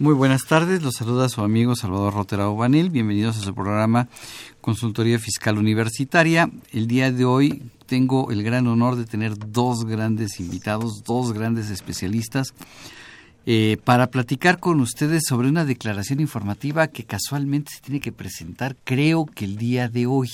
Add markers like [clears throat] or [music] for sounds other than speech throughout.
Muy buenas tardes, los saluda su amigo Salvador Rotera Obanil. Bienvenidos a su programa Consultoría Fiscal Universitaria. El día de hoy tengo el gran honor de tener dos grandes invitados, dos grandes especialistas, eh, para platicar con ustedes sobre una declaración informativa que casualmente se tiene que presentar, creo que el día de hoy.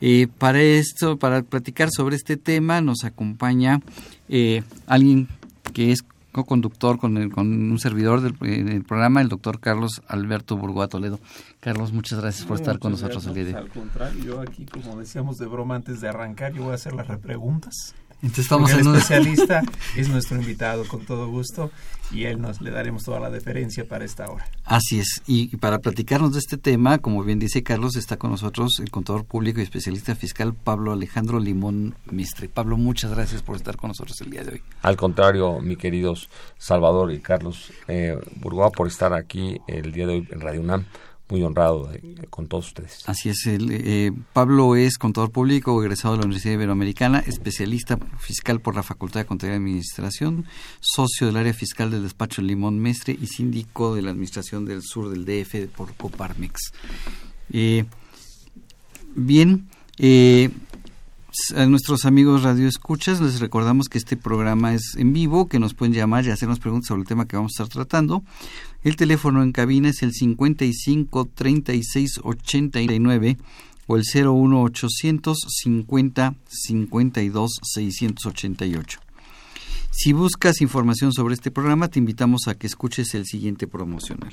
Eh, para esto, para platicar sobre este tema, nos acompaña eh, alguien que es co-conductor con, el, con un servidor del, del, programa, el doctor Carlos Alberto Burgoa Toledo. Carlos, muchas gracias por estar con nosotros el día de hoy. Al contrario, yo aquí, como decíamos de broma antes de arrancar, yo voy a hacer las repreguntas. Entonces estamos en un- especialista [laughs] es nuestro invitado con todo gusto y él nos le daremos toda la deferencia para esta hora. Así es. Y, y para platicarnos de este tema, como bien dice Carlos, está con nosotros el contador público y especialista fiscal Pablo Alejandro Limón Mistre. Pablo, muchas gracias por estar con nosotros el día de hoy. Al contrario, mi queridos Salvador y Carlos eh, Burgoa, por estar aquí el día de hoy en Radio UNAM. Muy honrado eh, con todos ustedes. Así es, eh, Pablo es contador público, egresado de la Universidad Iberoamericana, especialista fiscal por la Facultad de Contaduría y Administración, socio del área fiscal del despacho Limón Mestre y síndico de la Administración del Sur del DF por Coparmex. Eh, bien, eh, a nuestros amigos Radio Escuchas les recordamos que este programa es en vivo, que nos pueden llamar y hacernos preguntas sobre el tema que vamos a estar tratando. El teléfono en cabina es el 55 36 89 o el 01 800 50 52 688. Si buscas información sobre este programa, te invitamos a que escuches el siguiente promocional.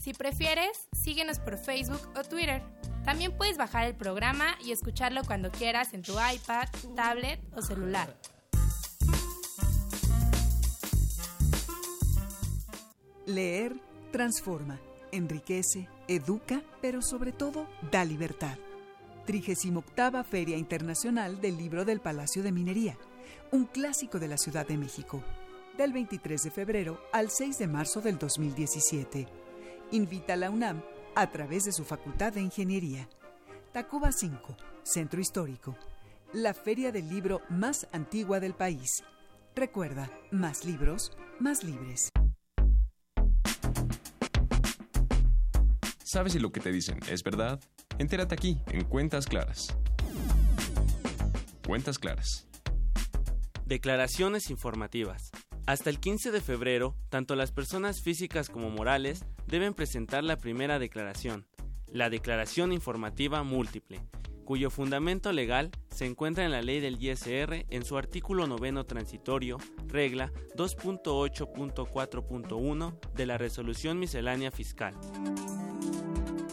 Si prefieres, síguenos por Facebook o Twitter. También puedes bajar el programa y escucharlo cuando quieras en tu iPad, tablet o celular. Leer transforma, enriquece, educa, pero sobre todo da libertad. 38 Feria Internacional del Libro del Palacio de Minería, un clásico de la Ciudad de México, del 23 de febrero al 6 de marzo del 2017. Invita a la UNAM a través de su Facultad de Ingeniería. Tacuba 5, Centro Histórico, la feria del libro más antigua del país. Recuerda, más libros, más libres. ¿Sabes si lo que te dicen es verdad? Entérate aquí, en Cuentas Claras. Cuentas Claras. Declaraciones informativas. Hasta el 15 de febrero, tanto las personas físicas como morales deben presentar la primera declaración, la Declaración Informativa Múltiple, cuyo fundamento legal se encuentra en la ley del ISR en su artículo noveno transitorio, regla 2.8.4.1 de la Resolución Miscelánea Fiscal.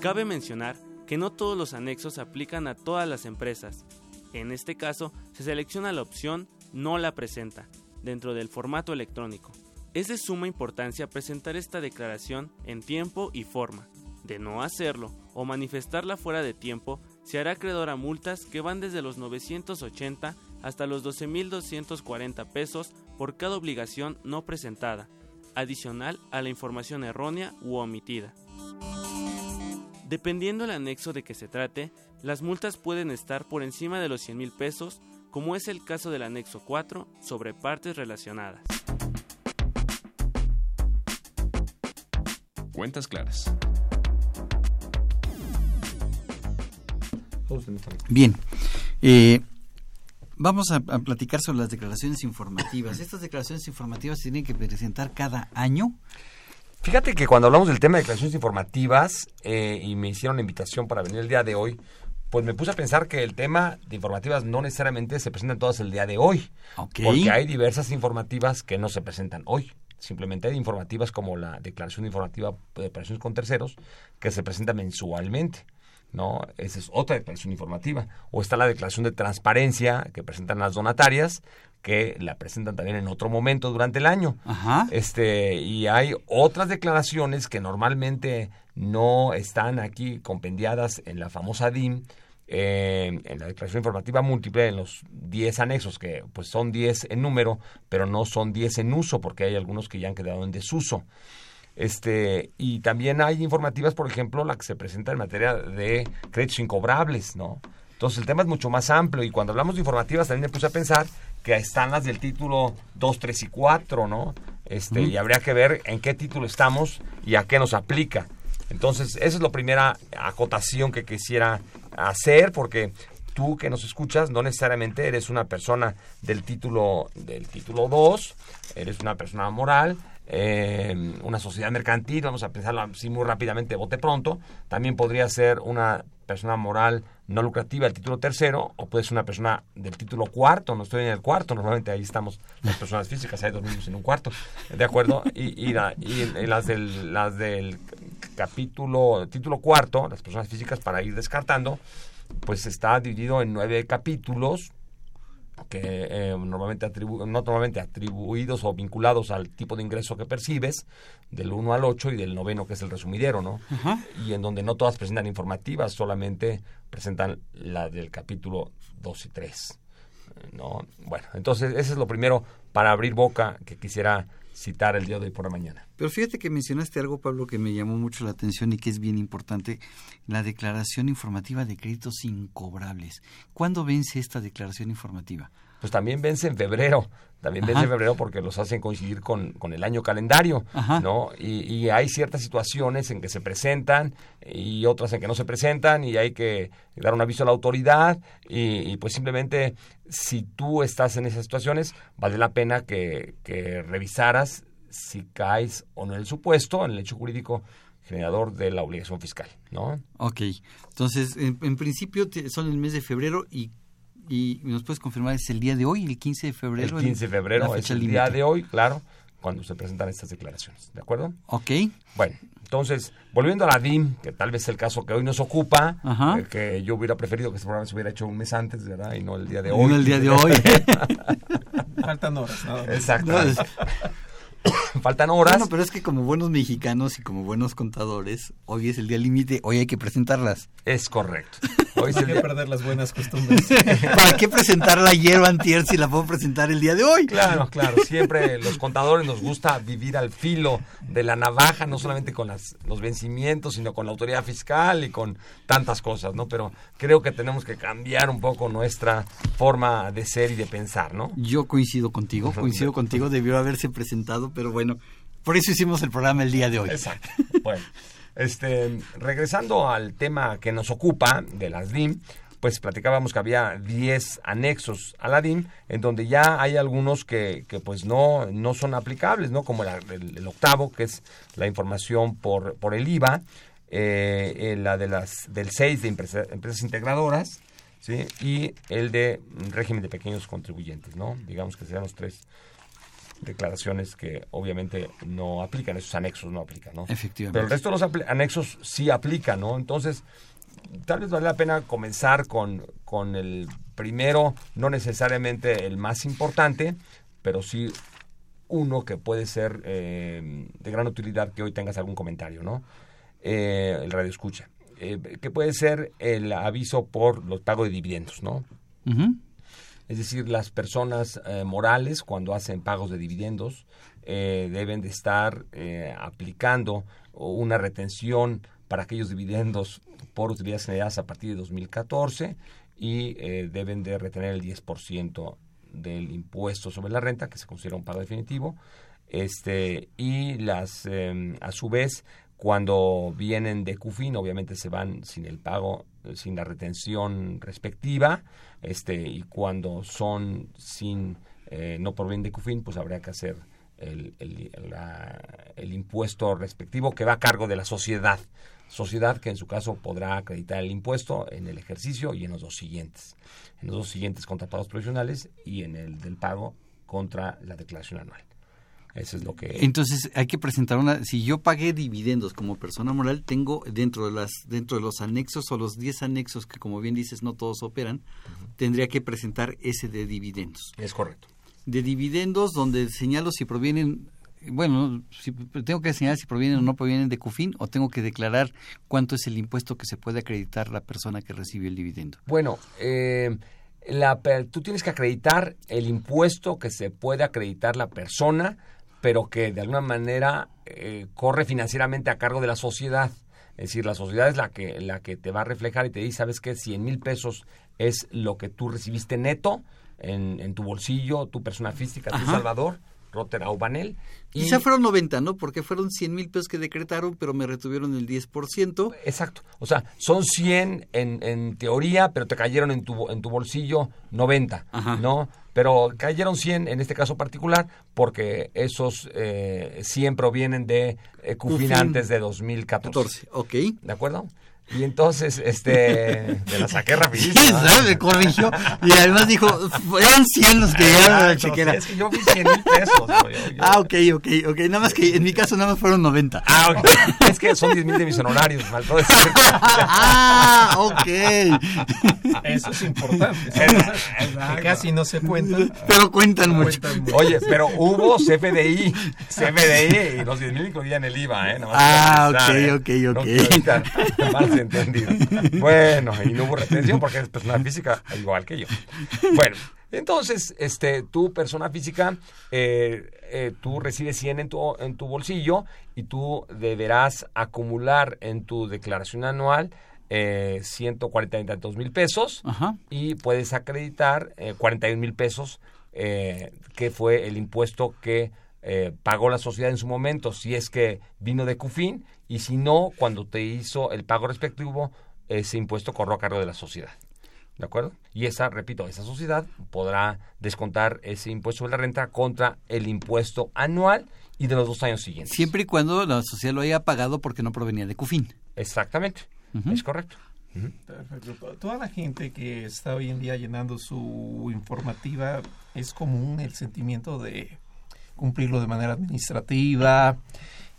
Cabe mencionar que no todos los anexos aplican a todas las empresas. En este caso, se selecciona la opción No la presenta, dentro del formato electrónico. Es de suma importancia presentar esta declaración en tiempo y forma. De no hacerlo o manifestarla fuera de tiempo, se hará acreedor a multas que van desde los 980 hasta los 12.240 pesos por cada obligación no presentada, adicional a la información errónea u omitida. Dependiendo el anexo de que se trate, las multas pueden estar por encima de los 100 mil pesos, como es el caso del anexo 4 sobre partes relacionadas. Cuentas claras. Bien. Eh, Vamos a, a platicar sobre las declaraciones informativas. Estas declaraciones informativas se tienen que presentar cada año. Fíjate que cuando hablamos del tema de declaraciones informativas eh, y me hicieron la invitación para venir el día de hoy, pues me puse a pensar que el tema de informativas no necesariamente se presentan todas el día de hoy. Porque hay diversas informativas que no se presentan hoy. Simplemente hay informativas como la declaración informativa de operaciones con terceros que se presenta mensualmente. ¿no? Esa es otra declaración informativa. O está la declaración de transparencia que presentan las donatarias, que la presentan también en otro momento durante el año. Este, y hay otras declaraciones que normalmente no están aquí compendiadas en la famosa DIM, eh, en la declaración informativa múltiple, en los 10 anexos, que pues son 10 en número, pero no son 10 en uso, porque hay algunos que ya han quedado en desuso. Este, y también hay informativas, por ejemplo, la que se presenta en materia de créditos incobrables, ¿no? Entonces el tema es mucho más amplio y cuando hablamos de informativas también me puse a pensar que están las del título 2, 3 y 4, ¿no? Este, Y habría que ver en qué título estamos y a qué nos aplica. Entonces, esa es la primera acotación que quisiera hacer, porque tú que nos escuchas no necesariamente eres una persona del título del título 2, eres una persona moral, eh, una sociedad mercantil, vamos a pensarlo así muy rápidamente, bote pronto, también podría ser una persona moral no lucrativa el título tercero o puede ser una persona del título cuarto, no estoy en el cuarto, normalmente ahí estamos las personas físicas, hay dos niños en un cuarto, ¿de acuerdo? Y, y, las, del, las del capítulo, título cuarto, las personas físicas para ir descartando, pues está dividido en nueve capítulos que eh, normalmente atribu no normalmente atribuidos o vinculados al tipo de ingreso que percibes, del 1 al 8 y del noveno que es el resumidero, ¿no? Y en donde no todas presentan informativas, solamente presentan la del capítulo 2 y 3. ¿no? Bueno, entonces ese es lo primero para abrir boca que quisiera citar el día de hoy por la mañana. Pero fíjate que mencionaste algo, Pablo, que me llamó mucho la atención y que es bien importante, la declaración informativa de créditos incobrables. ¿Cuándo vence esta declaración informativa? Pues también vence en febrero, también vence en febrero porque los hacen coincidir con, con el año calendario, ¿no? Y, y, hay ciertas situaciones en que se presentan y otras en que no se presentan y hay que dar un aviso a la autoridad y, y pues simplemente si tú estás en esas situaciones, vale la pena que, que revisaras si caes o no en el supuesto, en el hecho jurídico generador de la obligación fiscal, ¿no? Ok, entonces en, en principio son el mes de febrero y, y nos puedes confirmar es el día de hoy, el 15 de febrero. El 15 de febrero es el día de hoy, claro, cuando se presentan estas declaraciones, ¿de acuerdo? Ok. Bueno, entonces, volviendo a la DIM, que tal vez es el caso que hoy nos ocupa, eh, que yo hubiera preferido que este programa se hubiera hecho un mes antes, ¿verdad? Y no el día de hoy. No el día de hoy. [laughs] Faltan horas. ¿no? Exacto. [coughs] Faltan horas. Bueno, pero es que como buenos mexicanos y como buenos contadores, hoy es el día límite, hoy hay que presentarlas. Es correcto. [laughs] Hoy ¿Para qué día... perder las buenas costumbres? [laughs] ¿Para qué presentarla ayer o antier si la puedo presentar el día de hoy? Claro, claro. Siempre los contadores nos gusta vivir al filo de la navaja, no solamente con las, los vencimientos, sino con la autoridad fiscal y con tantas cosas, ¿no? Pero creo que tenemos que cambiar un poco nuestra forma de ser y de pensar, ¿no? Yo coincido contigo, coincido contigo, debió haberse presentado, pero bueno, por eso hicimos el programa el día de hoy. Exacto. Bueno. Este, regresando al tema que nos ocupa de las DIM, pues platicábamos que había 10 anexos a la DIM, en donde ya hay algunos que, que pues no, no son aplicables, ¿no? Como el, octavo, que es la información por, por el IVA, eh, la de las, del 6 de empresa, empresas integradoras, ¿sí? Y el de régimen de pequeños contribuyentes, ¿no? Digamos que sean los tres declaraciones que obviamente no aplican, esos anexos no aplican, ¿no? Efectivamente. Pero el resto de los anexos sí aplican, ¿no? Entonces, tal vez vale la pena comenzar con, con el primero, no necesariamente el más importante, pero sí uno que puede ser eh, de gran utilidad que hoy tengas algún comentario, ¿no? Eh, el radio escucha. Eh, que puede ser el aviso por los pagos de dividendos, ¿no? Es decir, las personas eh, morales cuando hacen pagos de dividendos eh, deben de estar eh, aplicando una retención para aquellos dividendos por utilidades generadas a partir de 2014 y deben de retener el 10% del impuesto sobre la renta, que se considera un pago definitivo, este y las em, a su vez Cuando vienen de CUFIN, obviamente se van sin el pago, sin la retención respectiva, este, y cuando son sin, eh, no provienen de CUFIN, pues habría que hacer el, impuesto respectivo que va a cargo de la sociedad. Sociedad que en su caso podrá acreditar el impuesto en el ejercicio y en los dos siguientes. En los dos siguientes contratados profesionales y en el del pago contra la declaración anual. Eso es lo que... Entonces hay que presentar una. Si yo pagué dividendos como persona moral, tengo dentro de las dentro de los anexos o los 10 anexos que, como bien dices, no todos operan, tendría que presentar ese de dividendos. Es correcto. De dividendos donde señalo si provienen. Bueno, si, tengo que señalar si provienen o no provienen de CUFIN o tengo que declarar cuánto es el impuesto que se puede acreditar la persona que recibió el dividendo. Bueno, eh, la, tú tienes que acreditar el impuesto que se puede acreditar la persona, pero que de alguna manera eh, corre financieramente a cargo de la sociedad. Es decir, la sociedad es la que, la que te va a reflejar y te dice, ¿sabes qué? 100 mil pesos es lo que tú recibiste neto en, en tu bolsillo, tu persona física, tu. Salvador, Rotter Aubanel. Y- Quizá fueron 90, ¿no? Porque fueron 100 mil pesos que decretaron, pero me retuvieron el 10%. Exacto. O sea, son 100 en, en teoría, pero te cayeron en tu, en tu bolsillo 90, ¿no? Pero cayeron 100 en este caso particular porque esos eh, 100 provienen de eh, Cufin Cufin. antes de 2014. 14, ok. ¿De acuerdo? Y entonces, este, me la saqué rapidísimo. Sí, ¿sabes? Me corrigió. Y además dijo, eran 100 los que llegaron a la Exacto, chequera. Es que yo vi 100 mil pesos. ¿no? Yo- yo- Ah, ok, ok, ok. Nada más que en mi caso nada más fueron 90. Ah, ok. Es que son 10 mil de mis honorarios, faltó decir. ah, ok. Eso es importante. [laughs] Que casi no se cuentan. Pero cuentan mucho. Oye, pero hubo CFDI, CFDI y los 10 mil incluían el IVA, ¿eh? Nomás Ah, avisar, ok, ¿eh? ok, No ok. [laughs] entendidos. Bueno, y no hubo retención porque es persona física igual que yo. Bueno, entonces, este, tu persona física, eh, eh, tú recibes 100 en tu, en tu bolsillo y tú deberás acumular en tu declaración anual eh, 142 mil pesos Ajá. y puedes acreditar eh, 41 mil pesos eh, que fue el impuesto que eh, pagó la sociedad en su momento, si es que vino de CUFIN, y si no, cuando te hizo el pago respectivo, ese impuesto corrió a cargo de la sociedad. ¿De acuerdo? Y esa, repito, esa sociedad podrá descontar ese impuesto de la renta contra el impuesto anual y de los dos años siguientes. Siempre y cuando la sociedad lo haya pagado porque no provenía de CUFIN. Exactamente. Es correcto. Perfecto. To- Toda la gente que está hoy en día llenando su informativa es común el sentimiento de cumplirlo de manera administrativa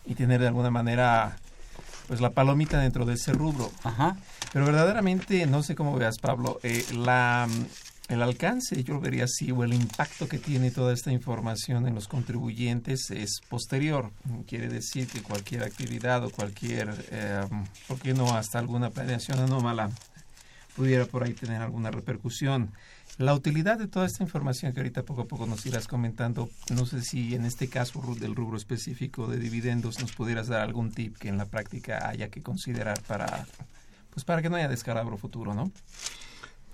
y tener de alguna manera pues la palomita dentro de ese rubro. Ajá. Pero verdaderamente, no sé cómo veas, Pablo, eh, la, el alcance, yo lo vería así, o el impacto que tiene toda esta información en los contribuyentes es posterior. Quiere decir que cualquier actividad o cualquier, eh, ¿por qué no hasta alguna planeación anómala pudiera por ahí tener alguna repercusión? La utilidad de toda esta información que ahorita poco a poco nos irás comentando, no sé si en este caso del rubro específico de dividendos nos pudieras dar algún tip que en la práctica haya que considerar para pues para que no haya descalabro futuro, ¿no?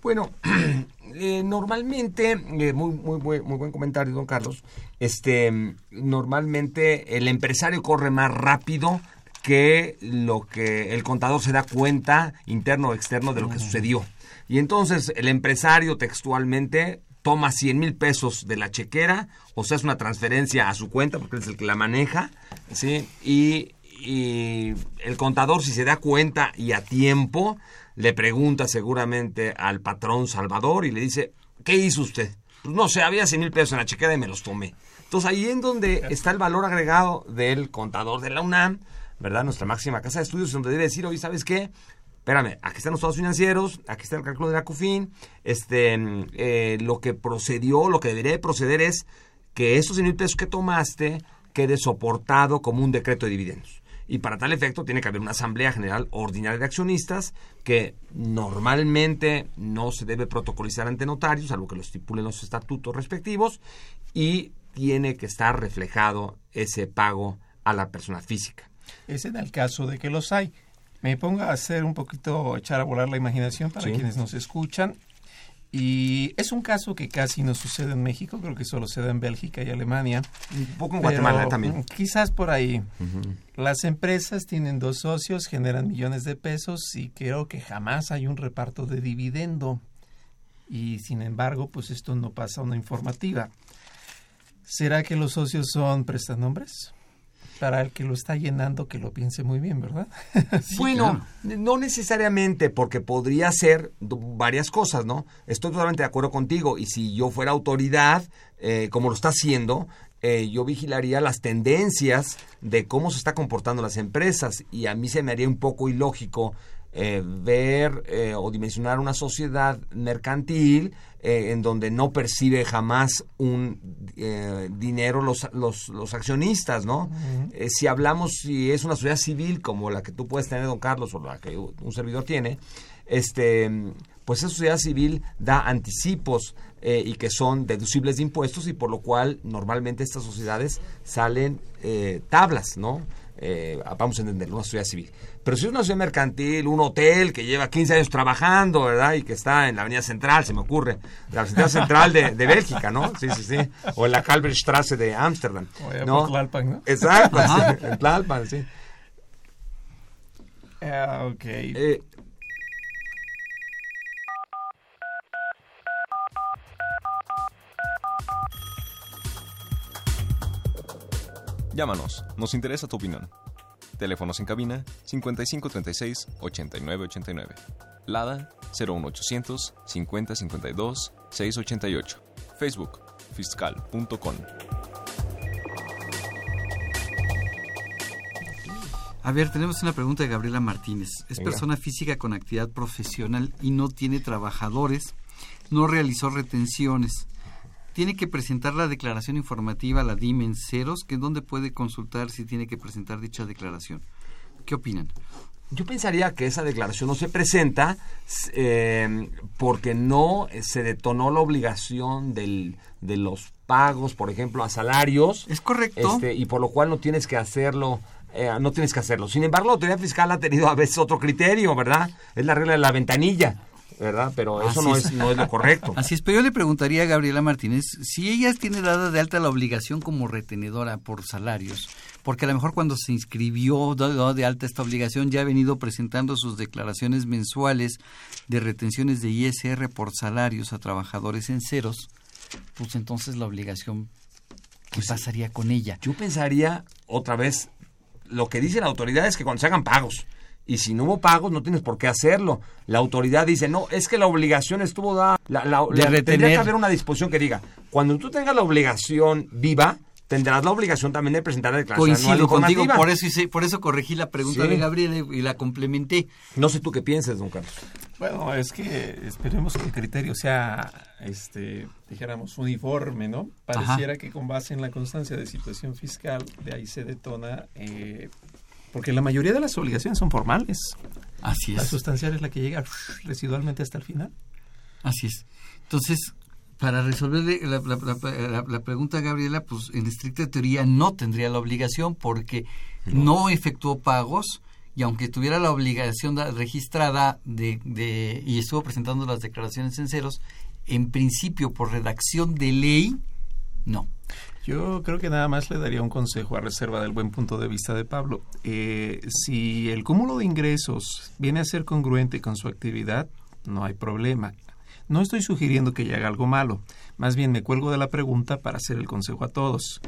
Bueno, [clears throat] eh, normalmente, eh, muy, muy, buen- muy buen comentario, don Carlos. Este, normalmente el empresario corre más rápido que lo que el contador se da cuenta interno o externo de lo que sucedió. Y entonces el empresario textualmente toma 100 mil pesos de la chequera, o sea, es una transferencia a su cuenta porque él es el que la maneja, ¿sí? Y, y el contador, si se da cuenta y a tiempo, le pregunta seguramente al patrón Salvador y le dice, ¿qué hizo usted? Pues no sé, había 100 mil pesos en la chequera y me los tomé. Entonces ahí en donde está el valor agregado del contador de la UNAM, ¿verdad? Nuestra máxima casa de estudios, donde debe decir, oye, ¿sabes qué? Espérame, aquí están los estados financieros, aquí está el cálculo de la CUFIN, este, eh, lo que procedió, lo que debería de proceder es que esos 100 mil pesos que tomaste quede soportado como un decreto de dividendos. Y para tal efecto tiene que haber una asamblea general ordinaria de accionistas que normalmente no se debe protocolizar ante notarios, salvo que lo estipulen los estatutos respectivos, y tiene que estar reflejado ese pago a la persona física. Es en el caso de que los hay. Me pongo a hacer un poquito, echar a volar la imaginación para Sí. quienes nos escuchan. Y es un caso que casi no sucede en México, creo que solo se da en Bélgica y Alemania. Un poco en Guatemala también. Quizás por ahí. Las empresas tienen dos socios, generan millones de pesos y creo que jamás hay un reparto de dividendo. Y sin embargo, pues esto no pasa a una informativa. ¿Será que los socios son prestanombres? Para el que lo está llenando que lo piense muy bien, ¿verdad? [laughs] bueno, no necesariamente, porque podría ser varias cosas, ¿no? Estoy totalmente de acuerdo contigo y si yo fuera autoridad, eh, como lo está haciendo, eh, yo vigilaría las tendencias de cómo se está comportando las empresas y a mí se me haría un poco ilógico eh, ver o dimensionar una sociedad mercantil eh, en donde no percibe jamás un eh, dinero los, los, los, accionistas, ¿no? Eh, si hablamos, si es una sociedad civil como la que tú puedes tener, don Carlos, o la que un servidor tiene, este, pues esa sociedad civil da anticipos y que son deducibles de impuestos y por lo cual normalmente estas sociedades salen tablas, ¿no? Vamos a entender, una sociedad civil. Pero si es una ciudad mercantil, un hotel que lleva 15 años trabajando, ¿verdad? Y que está en la Avenida Central, se me ocurre. La Avenida Central de, de Bélgica, ¿no? Sí, sí, sí. O en la Kalverstrasse de Ámsterdam. ¿no? Tlalpan, ¿no? Exacto, sí, en Tlalpan, sí. Ah, ok. Eh, Llámanos, nos interesa tu opinión. Teléfonos en cabina 5536 8989. Lada 01800 5052 688. Facebook fiscal.com. A ver, tenemos una pregunta de Gabriela Martínez. Es persona física con actividad profesional y no tiene trabajadores, no realizó retenciones tiene que presentar la declaración informativa la DIMEN ceros, que es donde puede consultar si tiene que presentar dicha declaración. ¿Qué opinan? Yo pensaría que esa declaración no se presenta eh, porque no se detonó la obligación del, de los pagos, por ejemplo, a salarios. Es correcto. Este, y por lo cual no tienes que hacerlo. Eh, no tienes que hacerlo. Sin embargo, la autoridad fiscal ha tenido a veces otro criterio, ¿verdad? Es la regla de la ventanilla. ¿Verdad? Pero eso no es. no es lo correcto. [laughs] Así es, pero yo le preguntaría a Gabriela Martínez si ella tiene dada de alta la obligación como retenedora por salarios, porque a lo mejor cuando se inscribió de alta esta obligación ya ha venido presentando sus declaraciones mensuales de retenciones de ISR por salarios a trabajadores en ceros, pues entonces la obligación ¿qué pues pasaría con ella? Yo pensaría otra vez lo que dice la autoridad es que cuando se hagan pagos y si no hubo pagos no tienes por qué hacerlo. La autoridad dice, no, es que la obligación estuvo dada, la, la, tendría que haber una disposición que diga, cuando tú tengas la obligación viva, tendrás la obligación también de presentar la declaración Coincido contigo, por eso, hice, por eso corregí la pregunta de Gabriel y la complementé. No sé tú qué piensas, don Carlos. Bueno, es que esperemos que el criterio sea, este, dijéramos, uniforme, ¿no? Pareciera que con base en la constancia de situación fiscal, de ahí se detona eh, porque la mayoría de las obligaciones son formales. Así es. La sustancial es la que llega residualmente hasta el final. Así es. Entonces, para resolver la, la, pregunta, Gabriela, pues en estricta teoría no tendría la obligación porque no, efectuó pagos y aunque tuviera la obligación registrada de, de, y estuvo presentando las declaraciones en ceros, en principio por redacción de ley, no. Yo creo que nada más le daría un consejo a reserva del buen punto de vista de Pablo. Eh, si el cúmulo de ingresos viene a ser congruente con su actividad, no hay problema. No estoy sugiriendo que haga algo malo, más bien me cuelgo de la pregunta para hacer el consejo a todos.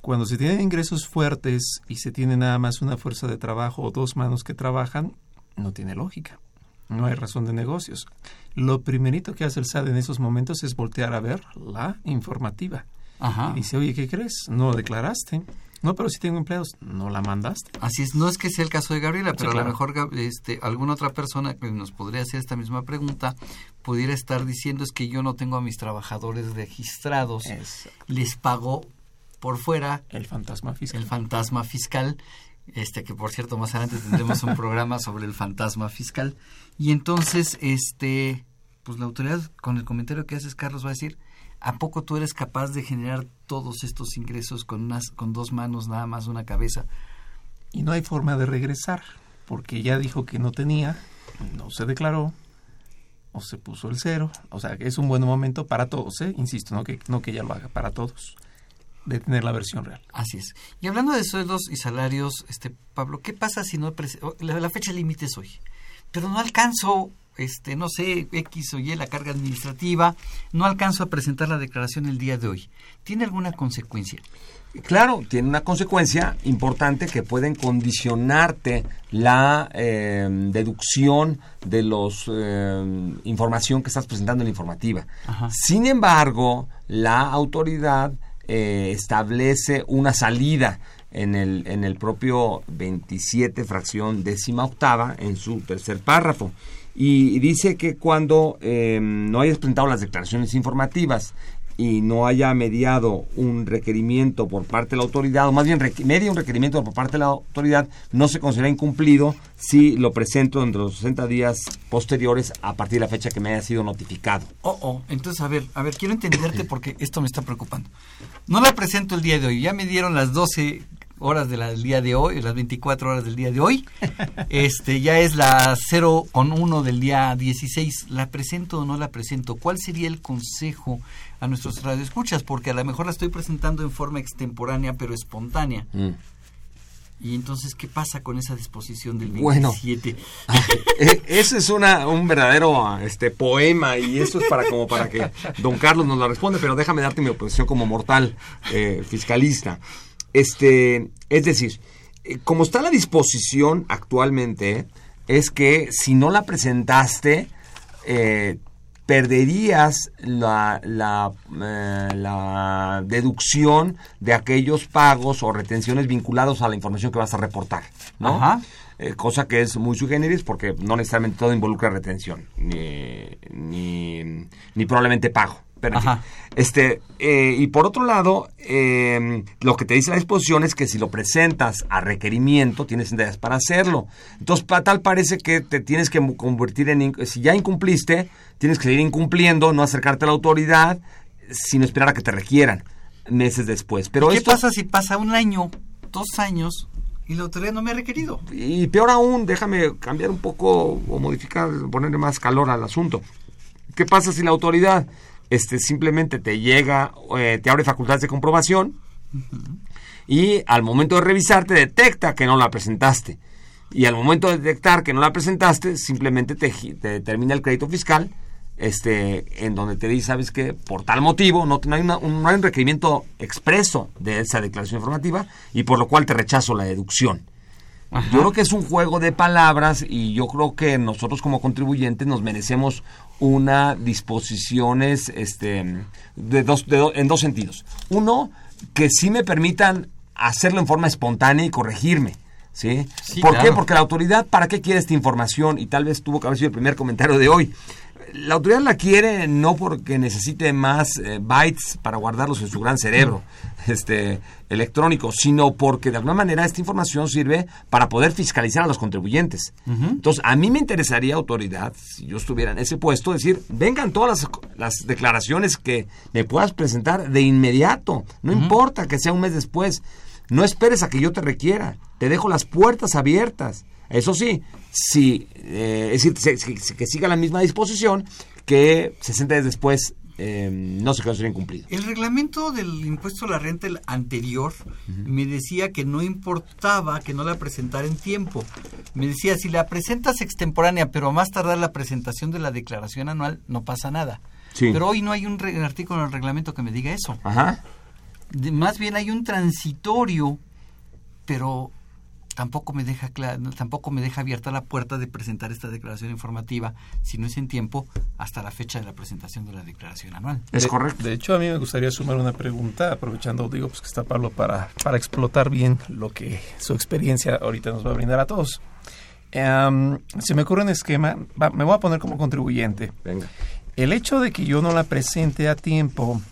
Cuando se tienen ingresos fuertes y se tiene nada más una fuerza de trabajo o dos manos que trabajan, no tiene lógica. No hay razón de negocios. Lo primerito que hace el SAD en esos momentos es voltear a ver la informativa y dice, oye, ¿qué crees? No lo declaraste. No, pero si tengo empleados, no la mandaste. Así es, no es que sea el caso de Gabriela, pero a lo mejor este, alguna otra persona que nos podría hacer esta misma pregunta pudiera estar diciendo es que yo no tengo a mis trabajadores registrados, les pago por fuera. El fantasma fiscal. El fantasma fiscal, este que por cierto más adelante tendremos un [laughs] programa sobre el fantasma fiscal. Y entonces, este, pues la autoridad con el comentario que haces, Carlos, va a decir, ¿A poco tú eres capaz de generar todos estos ingresos con, unas, con dos manos, nada más una cabeza? Y no hay forma de regresar, porque ya dijo que no tenía, no se declaró, o se puso el cero. O sea, que es un buen momento para todos, ¿eh? Insisto, no que, no que ella lo haga, para todos, de tener la versión real. Así es. Y hablando de sueldos y salarios, este Pablo, ¿qué pasa si no... La, la fecha límite es hoy, pero no alcanzo este, no sé, X o Y, la carga administrativa, no alcanzo a presentar la declaración el día de hoy. ¿Tiene alguna consecuencia? Claro, tiene una consecuencia importante que pueden condicionarte la eh, deducción de los eh, información que estás presentando en la informativa. Sin embargo, la autoridad eh, establece una salida en el, en el propio 27 fracción décima octava en su tercer párrafo y dice que cuando no hayas presentado las declaraciones informativas y no haya mediado un requerimiento por parte de la autoridad, o más bien media un requerimiento por parte de la autoridad, no se considera incumplido si lo presento dentro de los 60 días posteriores a partir de la fecha que me haya sido notificado. Oh, oh, entonces a ver, a ver, quiero entenderte porque esto me está preocupando. No la presento el día de hoy, ya me dieron las 12 horas del día de hoy, las 24 horas del día de hoy. Este ya es la 0 con 1 del día 16. ¿La presento o no la presento? ¿Cuál sería el consejo a nuestros radioescuchas? Porque a lo mejor la estoy presentando en forma extemporánea pero espontánea. Mm. Y entonces, ¿qué pasa con esa disposición del 27? Bueno, [laughs] e, ese es una, un verdadero este, poema y eso es para como para que don Carlos nos lo responda, pero déjame darte mi oposición como mortal eh, fiscalista. Este, es decir, eh, como está la disposición actualmente, es que si no la presentaste, eh, perderías la, la, eh, la, deducción de aquellos pagos o retenciones vinculados a la información que vas a reportar, ¿no? cosa que es muy sui porque no necesariamente todo involucra retención, ni, ni, ni probablemente pago. Este, eh, y por otro lado, em, lo que te dice la disposición es que si lo presentas a requerimiento, tienes ideas para hacerlo. Entonces, tal parece que te tienes que convertir en... Si ya incumpliste, tienes que seguir incumpliendo, no acercarte a la autoridad, sino esperar a que te requieran meses después. Pero ¿Qué pasa si pasa un año, dos años, y la autoridad no me ha requerido. Y peor aún, déjame cambiar un poco o modificar, ponerle más calor al asunto. ¿Qué pasa si la autoridad este, simplemente te llega, eh, te abre facultades de comprobación y al momento de revisar te detecta que no la presentaste. Y al momento de detectar que no la presentaste, simplemente te, determina el crédito fiscal este, en donde te dice, sabes que por tal motivo no, hay no, hay un, requerimiento expreso de esa declaración informativa y por lo cual te rechazo la deducción. Yo creo que es un juego de palabras y yo creo que nosotros como contribuyentes nos merecemos una disposiciones este, de dos, en dos sentidos. Uno, que sí me permitan hacerlo en forma espontánea y corregirme. ¿Sí? por qué? Porque la autoridad, ¿para qué quiere esta información? Y tal vez tuvo que haber sido el primer comentario de hoy la autoridad la quiere no porque necesite más eh, bytes para guardarlos en su gran cerebro este electrónico, sino porque de alguna manera esta información sirve para poder fiscalizar a los contribuyentes. Entonces, a mí me interesaría autoridad, si yo estuviera en ese puesto, decir, vengan todas las, las declaraciones que me puedas presentar de inmediato, no importa que sea un mes después, no esperes a que yo te requiera, te dejo las puertas abiertas. Eso sí, si, eh, es decir, que siga la misma disposición que 60 días después eh, no se ser incumplido. El reglamento del impuesto a la renta anterior me decía que no importaba que no la presentara en tiempo. Me decía, si la presentas extemporánea, pero a más tardar la presentación de la declaración anual, no pasa nada. Pero hoy no hay un artículo en el reglamento que me diga eso. Ajá. más bien hay un transitorio, pero tampoco me deja tampoco me deja abierta la puerta de presentar esta declaración informativa si no es en tiempo hasta la fecha de la presentación de la declaración anual. Es correcto. De hecho, a mí me gustaría sumar una pregunta, aprovechando, digo, pues que está Pablo para, para explotar bien lo que su experiencia ahorita nos va a brindar a todos. se me ocurre un esquema, me voy a poner como contribuyente. Venga. El hecho de que yo no la presente a tiempo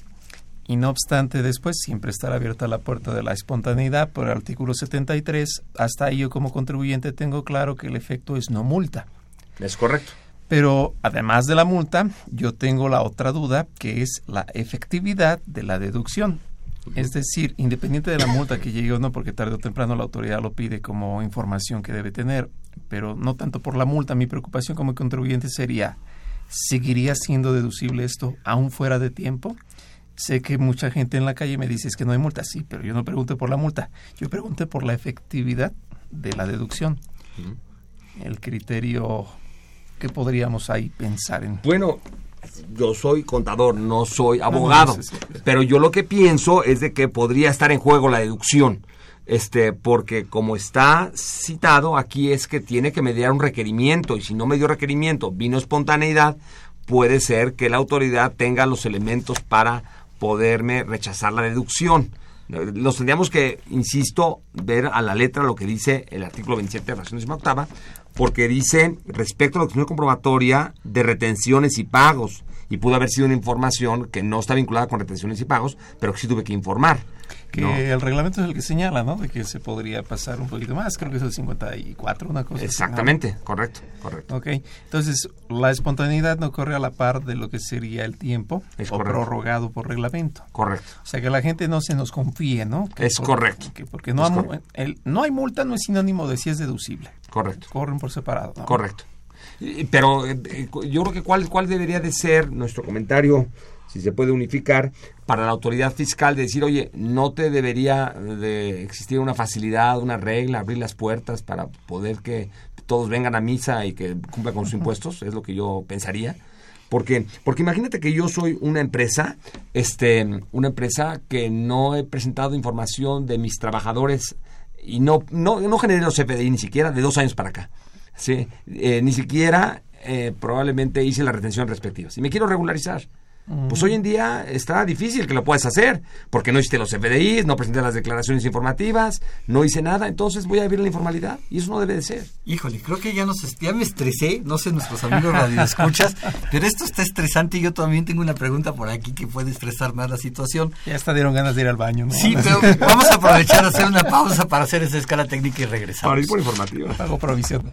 y no obstante después siempre estará abierta la puerta de la espontaneidad por el artículo 73. Hasta ahí yo como contribuyente tengo claro que el efecto es no multa. Es correcto. Pero además de la multa, yo tengo la otra duda que es la efectividad de la deducción. Es decir, independiente de la multa que llegue o no, porque tarde o temprano la autoridad lo pide como información que debe tener, pero no tanto por la multa, mi preocupación como contribuyente sería, ¿seguiría siendo deducible esto aún fuera de tiempo? Sé que mucha gente en la calle me dice es que no hay multa, sí, pero yo no pregunté por la multa, yo pregunté por la efectividad de la deducción. El criterio que podríamos ahí pensar en. Bueno, yo soy contador, no soy abogado, pero yo lo que pienso es de que podría estar en juego la deducción. Este, porque como está citado aquí es que tiene que mediar un requerimiento y si no me dio requerimiento, vino espontaneidad, puede ser que la autoridad tenga los elementos para poderme rechazar la deducción. Los tendríamos que, insisto, ver a la letra lo que dice el artículo 27 de la Relación octava, porque dice respecto a la cuestión comprobatoria de retenciones y pagos. Y pudo haber sido una información que no está vinculada con retenciones y pagos, pero que sí tuve que informar. Que el reglamento es el que señala, ¿no? De que se podría pasar un poquito más, creo que es el 54, una cosa Exactamente, correcto, correcto. Ok, entonces la espontaneidad no corre a la par de lo que sería el tiempo es o prorrogado por reglamento. Correcto. O sea, que la gente no se nos confíe, ¿no? es correcto. porque no, hay, no hay multa no es sinónimo de si es deducible. Correcto. Corren por separado. Correcto. Pero eh, eh, yo creo que cuál, cuál debería de ser nuestro comentario si se puede unificar, para la autoridad fiscal de decir, oye, no te debería de existir una facilidad, una regla, abrir las puertas para poder que todos vengan a misa y que cumplan con sus impuestos, es lo que yo pensaría. Porque, porque imagínate que yo soy una empresa, este, una empresa que no he presentado información de mis trabajadores y no, no, no generé los CFDI ni siquiera de dos años para acá. ¿Sí? Eh, ni siquiera eh, probablemente hice la retención respectiva. Si me quiero regularizar, pues hoy en día está difícil que lo puedas hacer, porque no hiciste los FDIs, no presenté las declaraciones informativas, no hice nada, entonces voy a vivir la informalidad y eso no debe de ser. Híjole, creo que ya, nos, ya me estresé, no sé nuestros amigos radioescuchas, [laughs] pero esto está estresante y yo también tengo una pregunta por aquí que puede estresar más la situación. Ya hasta dieron ganas de ir al baño, ¿no? Sí, [laughs] pero vamos a aprovechar a hacer una pausa para hacer esa escala técnica y regresar. Para ir por informativa. Hago provisión.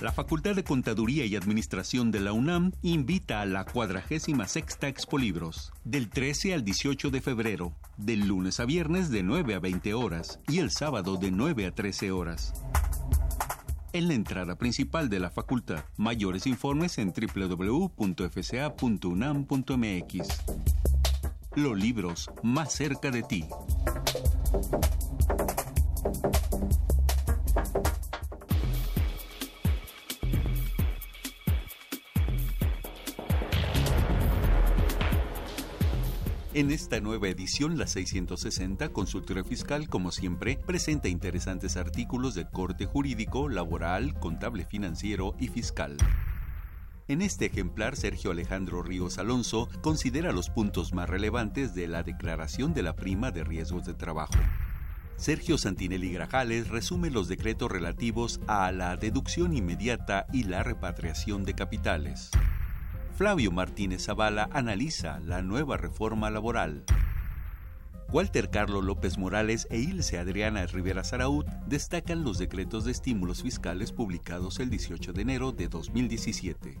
La Facultad de Contaduría y Administración de la UNAM invita a la 46 Expo Expolibros del 13 al 18 de febrero, del lunes a viernes de 9 a 20 horas y el sábado de 9 a 13 horas. En la entrada principal de la facultad, mayores informes en www.fca.unam.mx. Los libros más cerca de ti. En esta nueva edición, la 660, Consultorio Fiscal, como siempre, presenta interesantes artículos de corte jurídico, laboral, contable financiero y fiscal. En este ejemplar, Sergio Alejandro Ríos Alonso considera los puntos más relevantes de la declaración de la prima de riesgos de trabajo. Sergio Santinelli Grajales resume los decretos relativos a la deducción inmediata y la repatriación de capitales. Flavio Martínez Zavala analiza la nueva reforma laboral. Walter Carlos López Morales e Ilse Adriana Rivera Saraud destacan los decretos de estímulos fiscales publicados el 18 de enero de 2017.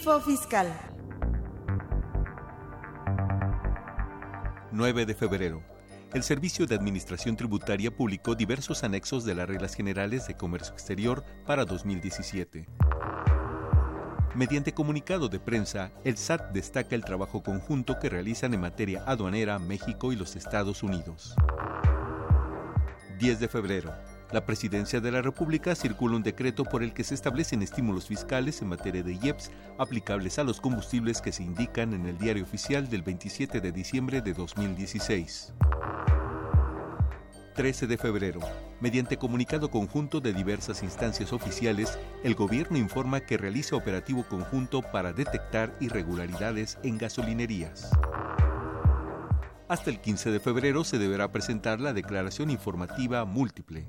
Fiscal. 9 de febrero. El Servicio de Administración Tributaria publicó diversos anexos de las Reglas Generales de Comercio Exterior para 2017. Mediante comunicado de prensa, el SAT destaca el trabajo conjunto que realizan en materia aduanera México y los Estados Unidos. 10 de febrero la Presidencia de la República circula un decreto por el que se establecen estímulos fiscales en materia de IEPS aplicables a los combustibles que se indican en el diario oficial del 27 de diciembre de 2016. 13 de febrero. Mediante comunicado conjunto de diversas instancias oficiales, el gobierno informa que realiza operativo conjunto para detectar irregularidades en gasolinerías. Hasta el 15 de febrero se deberá presentar la declaración informativa múltiple.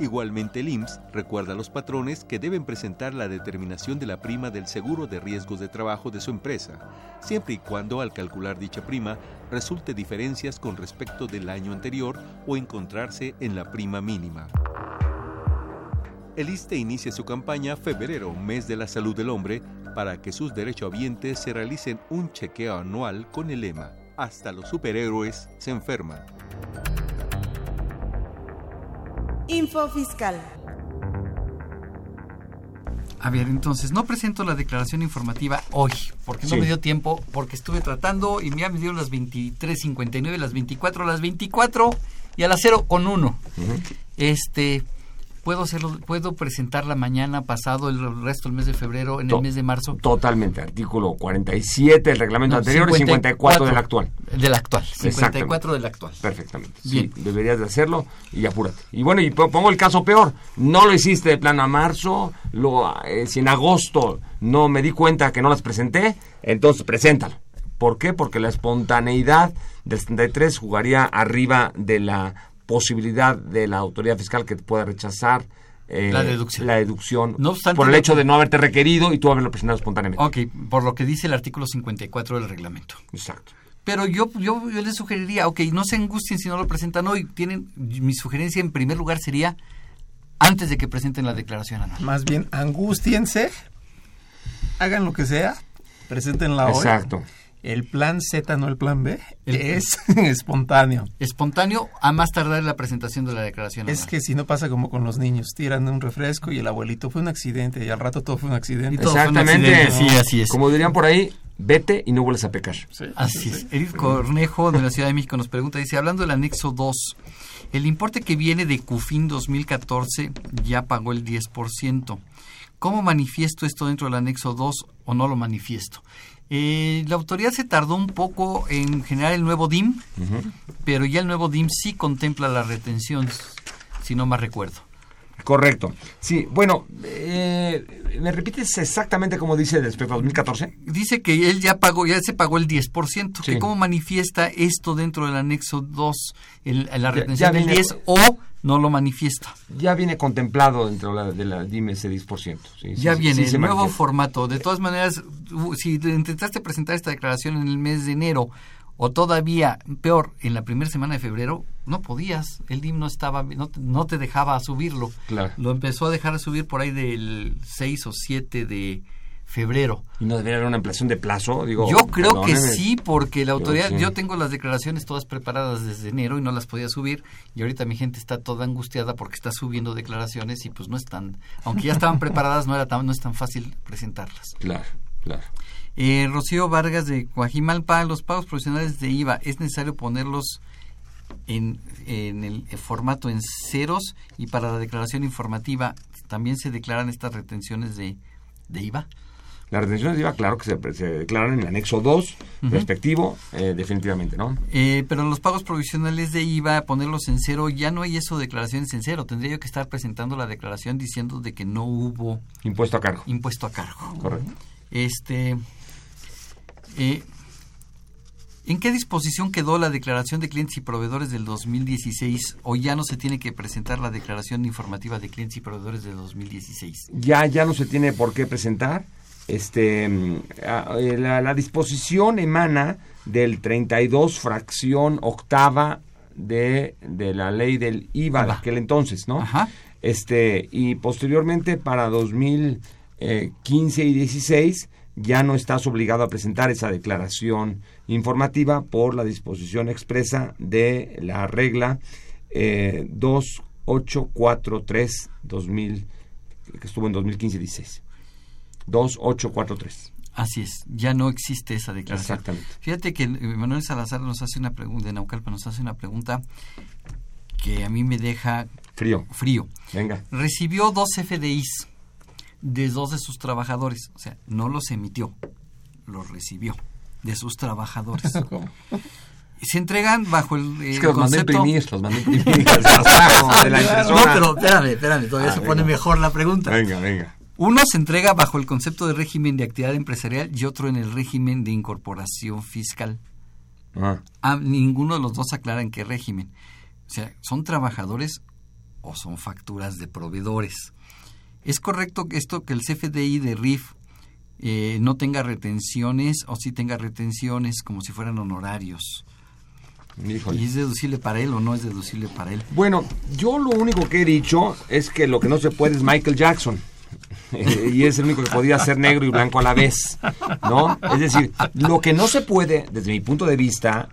Igualmente el IMSS recuerda a los patrones que deben presentar la determinación de la prima del seguro de riesgos de trabajo de su empresa, siempre y cuando al calcular dicha prima resulte diferencias con respecto del año anterior o encontrarse en la prima mínima. El ISTE inicia su campaña Febrero, mes de la salud del hombre, para que sus derechohabientes se realicen un chequeo anual con el lema hasta los superhéroes se enferman. Info Fiscal. A ver, entonces, no presento la declaración informativa hoy, porque no Sí. me dio tiempo, porque estuve tratando y ya me dieron las 23.59, las 24, las 24 y a las 0 con 1. Este, puedo hacerlo, puedo presentarla mañana, pasado, el resto del mes de febrero, en el mes de marzo. Totalmente. Artículo 47 del reglamento No, anterior y 54 del 54 actual. Del actual, Exactamente. 54 del actual. Perfectamente. Bien. Sí, deberías de hacerlo y apúrate. Y bueno, y po- pongo el caso peor. No lo hiciste de plano a marzo, lo, eh, si en agosto no me di cuenta que no las presenté, entonces preséntalo. ¿Por qué? Porque la espontaneidad del 73 jugaría arriba de la posibilidad de la autoridad fiscal que pueda rechazar eh, La deducción. la deducción No obstante, por el hecho de no haberte requerido y tú haberlo presentado espontáneamente. Ok, por lo que dice el artículo 54 del reglamento. Exacto. Pero yo, yo, yo les sugeriría, ok, no se angustien si no lo presentan hoy. Tienen, mi sugerencia en primer lugar sería antes de que presenten la declaración anual. Más bien, angústiense, hagan lo que sea, preséntenla hoy. Exacto. El plan Z, no el plan B, El- es [laughs] espontáneo. Espontáneo a más tardar la presentación de la declaración Es anual. que si no pasa como con los niños, tiran un refresco y el abuelito fue un accidente y al rato todo fue un accidente. Y todo fue un Exactamente. accidente, sí, así es. Como dirían por ahí, vete y no vuelves a pecar. Así es. Edith Cornejo de la Ciudad de México nos pregunta, dice, hablando del anexo 2, el importe que viene de CUFIN 2014 ya pagó el 10%. ¿Cómo manifiesto esto dentro del anexo 2 o no lo manifiesto? Eh, la autoridad se tardó un poco en generar el nuevo DIM, pero ya el nuevo DIM sí contempla la retención, si no más recuerdo. Correcto. Sí, bueno, eh, ¿me repites exactamente como dice respecto a 2014? Dice que él ya pagó, ya se pagó el 10%. Sí. que ¿Cómo manifiesta esto dentro del anexo 2, el- la retención ya del viene- 10 o no lo manifiesta? Ya viene contemplado dentro de la, de la dime ese 10%. Sí, ya sí, viene el nuevo manifiesta. formato. De todas maneras, si te- intentaste presentar esta declaración en el mes de enero o todavía peor en la primera semana de febrero, no podías. El DIM no estaba, no te, no te dejaba subirlo. Claro. Lo empezó a dejar subir por ahí del 6 o 7 de febrero. ¿Y no debería haber una ampliación de plazo? Digo, Yo creo que sí, porque la Yo autoridad, sí. yo tengo las declaraciones todas preparadas desde enero y no las podía subir y ahorita mi gente está toda angustiada porque está subiendo declaraciones y pues no están, aunque ya estaban [laughs] preparadas, no era tan, no es tan fácil presentarlas. Claro, claro. Eh, Rocío Vargas de Coajimalpa, los pagos profesionales de IVA, ¿es necesario ponerlos en, en el formato en ceros y para la declaración informativa también se declaran estas retenciones de, de IVA? Las retenciones de IVA, claro que se, se declaran en el anexo 2 Ujú. respectivo, eh, definitivamente, ¿no? Eh, pero los pagos provisionales de IVA, ponerlos en cero, ya no hay eso de declaraciones en cero. Tendría yo que estar presentando la declaración diciendo de que no hubo Impuesto a cargo. impuesto a cargo. Correcto. Este, eh, ¿En qué disposición quedó la declaración de clientes y proveedores del 2016 o ya no se tiene que presentar la declaración informativa de clientes y proveedores del 2016? ya ya no se tiene por qué presentar. Este, mm, eh, la, la disposición emana del 32 fracción octava de, de la ley del IVA de aquel entonces, ¿no? Este, y posteriormente para 2015 y 16 ya no estás obligado a presentar esa declaración informativa por la disposición expresa de la regla eh, 2843 2000 que estuvo en 2015 y 16. 2843. Así es, ya no existe esa declaración. Exactamente. Fíjate que eh, Manuel Salazar nos hace una pregunta, de Naucalpa nos hace una pregunta que a mí me deja Frío. frío. Venga. Recibió dos FDIs de dos de sus trabajadores, o sea, no los emitió, los recibió de sus trabajadores. [laughs] Se entregan bajo el, eh, Es que los mandé concepto... imprimir, los mandé imprimir. [laughs] los trajo de la No, pero espérame, espérame, todavía Ah, se venga. pone mejor la pregunta. Venga, venga. Uno se entrega bajo el concepto de régimen de actividad empresarial y otro en el régimen de incorporación fiscal. Ah. A ninguno de los dos aclara en qué régimen. O sea, ¿son trabajadores o son facturas de proveedores? ¿Es correcto que esto que el CFDI de RIF eh, no tenga retenciones o sí tenga retenciones como si fueran honorarios? ¿Y es deducible para él o no es deducible para él? Bueno, yo lo único que he dicho es que lo que no se puede es Michael Jackson. [laughs] Eh, y es el único que podía ser negro y blanco a la vez, ¿no? Es decir, lo que no se puede, desde mi punto de vista,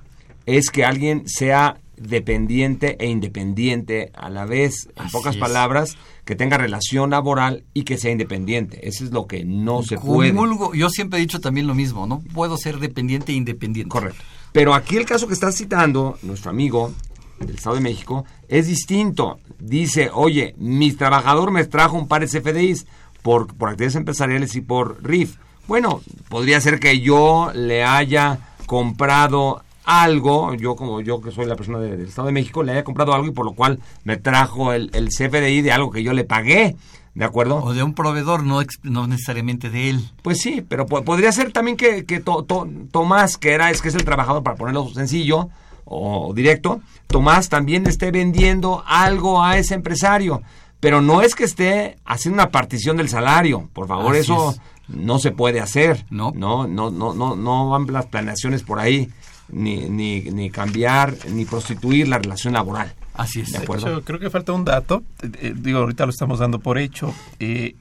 es que alguien sea dependiente e independiente a la vez, en Así pocas es. palabras, que tenga relación laboral y que sea independiente. Eso es lo que no se puede. Comulgo- yo siempre he dicho también lo mismo, no puedo ser dependiente e independiente. Correcto. Pero aquí el caso que está citando nuestro amigo del Estado de México es distinto. Dice, oye, mi trabajador me trajo un par de CFDIs por, por actividades empresariales y por RIF. Bueno, podría ser que yo le haya comprado algo, yo como yo que soy la persona de- del Estado de México, le haya comprado algo y por lo cual me trajo el, el CFDI de algo que yo le pagué. ¿De acuerdo? O de un proveedor, no, no necesariamente de él. Pues sí, pero po- podría ser también que, que To- To- Tomás, que era es que es el trabajador para ponerlo sencillo o directo, Tomás también esté vendiendo algo a ese empresario, pero no es que esté haciendo una partición del salario, por favor, Así eso es. no se puede hacer. No. no, no, no, no, no van las planeaciones por ahí, ni, ni, ni cambiar, ni prostituir la relación laboral. Así es. ¿De acuerdo? creo que falta un dato. eh, eh, digo, ahorita lo estamos dando por hecho. eh,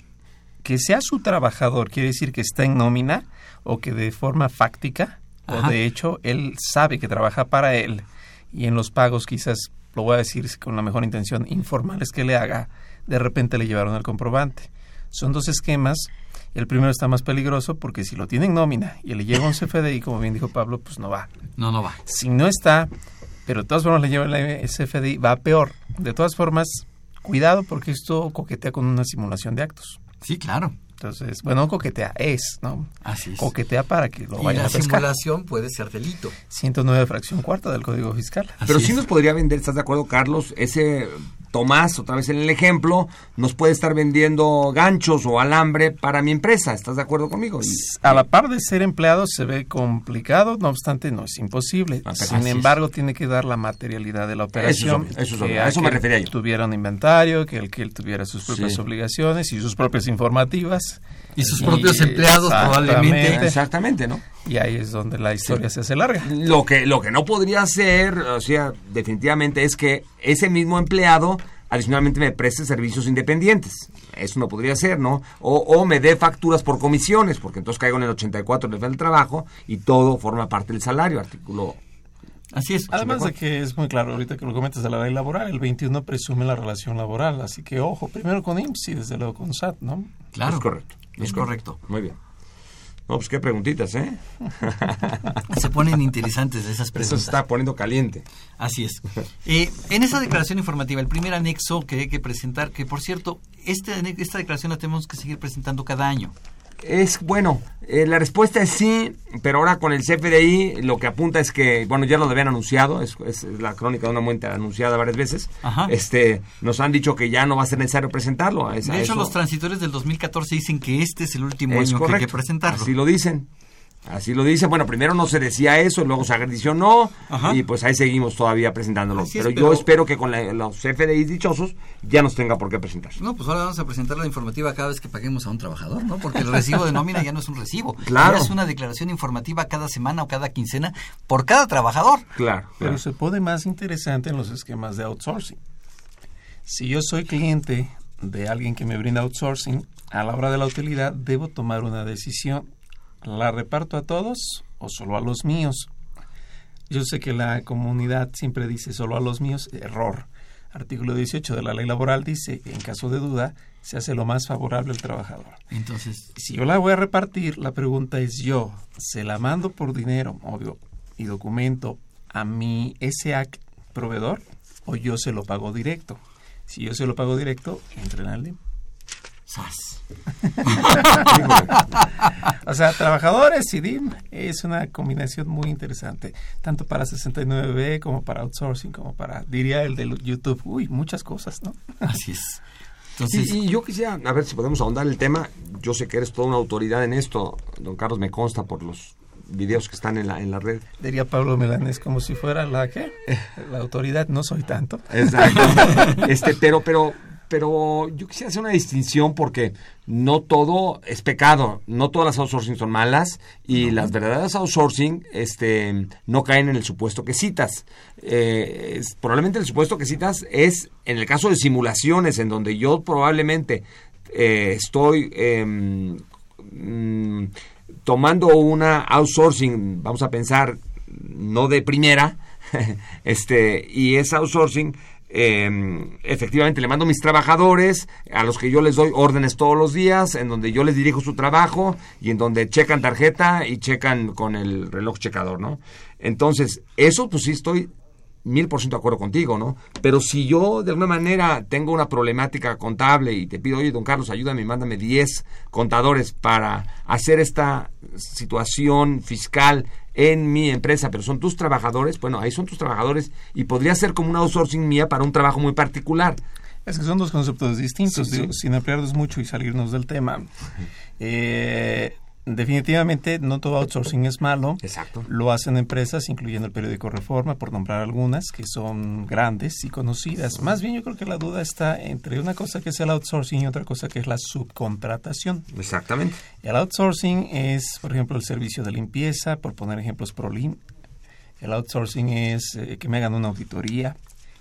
que sea su trabajador quiere decir que está en nómina o que de forma fáctica Ajá. o de hecho él sabe que trabaja para él y en los pagos quizás, lo voy a decir con la mejor intención, informales que le haga, de repente le llevaron el comprobante. Son dos esquemas. El primero está más peligroso porque si lo tiene en nómina y le llega un [laughs] CFDI, como bien dijo Pablo, pues no va. No, no va. Si no está, pero de todas formas le lleva el SFDI, va peor. De todas formas, cuidado porque esto coquetea con una simulación de actos. Sí, claro. Entonces, bueno, no coquetea, es, ¿no? Así es. Coquetea para que lo y vayan la a pescar. simulación puede ser delito. 109 fracción cuarta del Código Fiscal. Pero sí nos podría vender, ¿estás de acuerdo, Carlos? Ese Tomás, otra vez en el ejemplo, nos puede estar vendiendo ganchos o alambre para mi empresa. ¿Estás de acuerdo conmigo? A la par de ser empleado se ve complicado, no obstante no es imposible. Ah, Sin es. embargo, tiene que dar la materialidad de la operación. eso es obvio, que a eso me refería yo. tuviera un inventario, que el que él tuviera sus propias Sí. obligaciones y sus propias informativas. Y sus propios empleados, Exactamente. probablemente. Exactamente, ¿no? Y ahí es donde la historia se hace larga. Lo que, lo que no podría ser, o sea, definitivamente es que ese mismo empleado adicionalmente me preste servicios independientes. Eso no podría ser, ¿no? O, o me dé facturas por comisiones, porque entonces caigo en el 84 del del trabajo y todo forma parte del salario, artículo Así es. Además de que es muy claro, ahorita que lo comentas de la ley laboral, el 21 presume la relación laboral, así que ojo, primero con IMSS y desde luego con SAT, ¿no? Claro. Es correcto. Es correcto. Muy bien. No, pues qué preguntitas, ¿eh? [laughs] Se ponen interesantes esas Eso preguntas. se está poniendo caliente. Así es. Eh, en esa declaración informativa, el primer anexo que hay que presentar, que por cierto, este, esta declaración la tenemos que seguir presentando cada año. Es bueno, eh, la respuesta es sí, pero ahora con el CFDI lo que apunta es que, bueno, ya lo habían anunciado, es, es la crónica de una muerte anunciada varias veces. Ajá. Este, nos han dicho que ya no va a ser necesario presentarlo. Es- De hecho, eso- los transitorios del 2014 dicen que este es el último es año que hay correcto. que presentarlo. Así lo dicen. Así lo dicen. Bueno, primero no se decía eso, luego se adicionó Ajá. y pues ahí seguimos todavía presentándolo. Es, pero, pero- yo espero que con la- los CFDI dichosos ya nos tenga por qué presentar. No, pues ahora vamos a presentar la informativa cada vez que paguemos a un trabajador, ¿no? Porque el recibo de nómina ya no es un recibo. [laughs] Claro. Es una declaración informativa cada semana o cada quincena por cada trabajador. Claro. Pero se pone más interesante en los esquemas de outsourcing. Si yo soy cliente de alguien que me brinda outsourcing, a la hora de la utilidad debo tomar una decisión. ¿La reparto a todos o solo a los míos? Yo sé que la comunidad siempre dice solo a los míos, error. Artículo 18 de la ley laboral dice, en caso de duda, se hace lo más favorable al trabajador. Entonces, Si yo la voy a repartir, la pregunta es yo, ¿se la mando por dinero, obvio, y documento a mi SAC proveedor o yo se lo pago directo? Si yo se lo pago directo, entren al [laughs] O sea, trabajadores y DIM es una combinación muy interesante, tanto para 69B como para outsourcing, como para, diría el de YouTube, uy, muchas cosas, ¿no? Así es. Y, Entonces, y yo quisiera, a ver si podemos ahondar el tema. Yo sé que eres toda una autoridad en esto, don Carlos, me consta por los videos que están en la, en la red. Diría Pablo Melanés como si fuera la ¿qué? La autoridad, no soy tanto. Exacto. [laughs] este, pero, pero, pero yo quisiera hacer una distinción porque no todo es pecado, no todas las outsourcing son malas y las verdaderas outsourcing este, no caen en el supuesto que citas. Eh, es- probablemente el supuesto que citas es en el caso de simulaciones en donde yo probablemente eh, estoy mm, tomando una outsourcing, vamos a pensar, no de primera, [laughs] este, y ese outsourcing, eh, efectivamente le mando mis trabajadores, a los que yo les doy órdenes todos los días, en donde yo les dirijo su trabajo y en donde checan tarjeta y checan con el reloj checador, ¿no? Entonces, eso pues sí estoy mil por ciento de acuerdo contigo, ¿no? Pero si yo de alguna manera tengo una problemática contable y te pido, oye, don Carlos, ayúdame, mándame 10 contadores para hacer esta situación fiscal en mi empresa, pero son tus trabajadores, bueno, ahí son tus trabajadores y podría ser como una outsourcing mía para un trabajo muy particular. Es que son dos conceptos distintos, Sí, sí. digo, sin ampliarnos mucho y salirnos del tema. Eh, definitivamente no todo outsourcing es malo. Exacto. Lo hacen empresas, incluyendo el periódico Reforma, por nombrar algunas, que son grandes y conocidas. Más bien yo creo que la duda está entre una cosa que es el outsourcing y otra cosa que es la subcontratación. Exactamente. El outsourcing es, por ejemplo, el servicio de limpieza, por poner ejemplos ProLim. El outsourcing es eh, que me hagan una auditoría.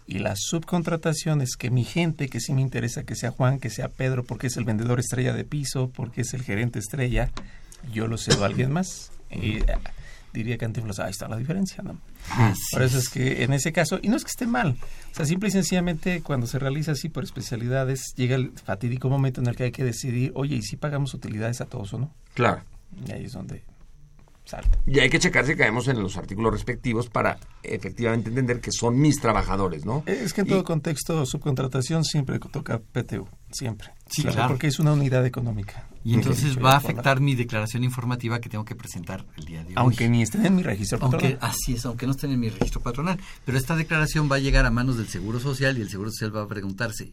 Y la subcontratación es que mi gente, que sí me interesa que sea Juan, que sea Pedro, porque es el vendedor estrella de piso, porque es el gerente estrella, yo lo cedo a alguien más. Y eh, diría Cantinflas, ahí está la diferencia, ¿no? Así Por eso es que en ese caso, y no es que esté mal, o sea, simple y sencillamente cuando se realiza así por especialidades, llega el fatídico momento en el que hay que decidir, oye, ¿y si pagamos utilidades a todos o no? Claro. Y ahí es donde salta. Y hay que checar si caemos en los artículos respectivos para efectivamente entender que son mis trabajadores, ¿no? Es que en Y- todo contexto, subcontratación siempre toca PTU, siempre. Sí, claro. Porque es una unidad económica. Y entonces va a afectar mi declaración informativa que tengo que presentar el día de hoy. Aunque ni estén en mi registro Aunque, patronal. así es, aunque no estén en mi registro patronal. Pero esta declaración va a llegar a manos del Seguro Social y el Seguro Social va a preguntarse,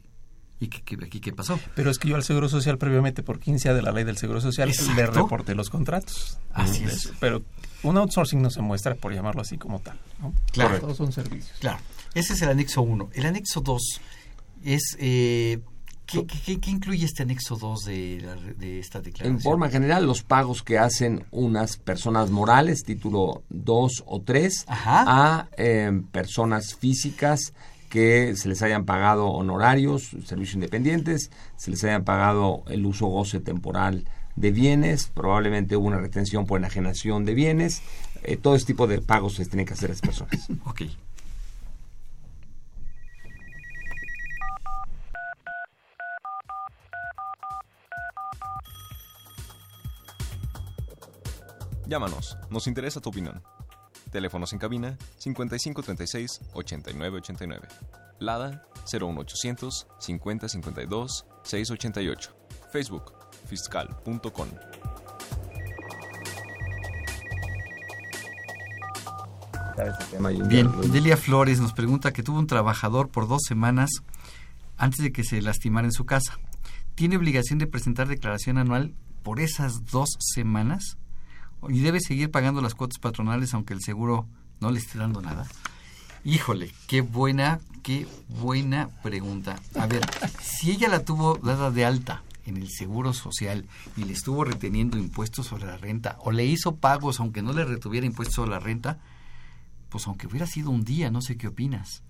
¿y qué, qué- aquí qué pasó? Pero es que yo al Seguro Social previamente por 15 de la ley del Seguro Social le Exacto. reporté los contratos. Así es. eso. Pero un outsourcing no se muestra, por llamarlo así como tal. ¿no? Claro. Todos son servicios. Claro. Ese es el anexo 1. El anexo 2 es... Eh, ¿qué, qué- qué- incluye este anexo 2 de, la- de esta declaración? En forma general, los pagos que hacen unas personas morales, título 2 o 3, a eh, personas físicas que se les hayan pagado honorarios, servicios independientes, se les hayan pagado el uso goce temporal de bienes, probablemente hubo una retención por enajenación de bienes, eh, todo este tipo de pagos se tienen que hacer a las personas. ok. Llámanos, nos interesa tu opinión. Teléfonos en cabina 5536 8989. Lada 01800 5052 688. Facebook fiscal.com. Bien, Delia Flores nos pregunta que tuvo un trabajador por dos semanas antes de que se lastimara en su casa. ¿Tiene obligación de presentar declaración anual por esas dos semanas? ¿Y debe seguir pagando las cuotas patronales aunque el seguro no le esté dando nada? Híjole, qué buena, qué buena pregunta. A ver, si ella la tuvo dada de alta en el seguro social y le estuvo reteniendo impuestos sobre la renta o le hizo pagos aunque no le retuviera impuestos sobre la renta, pues aunque hubiera sido un día, no sé qué opinas.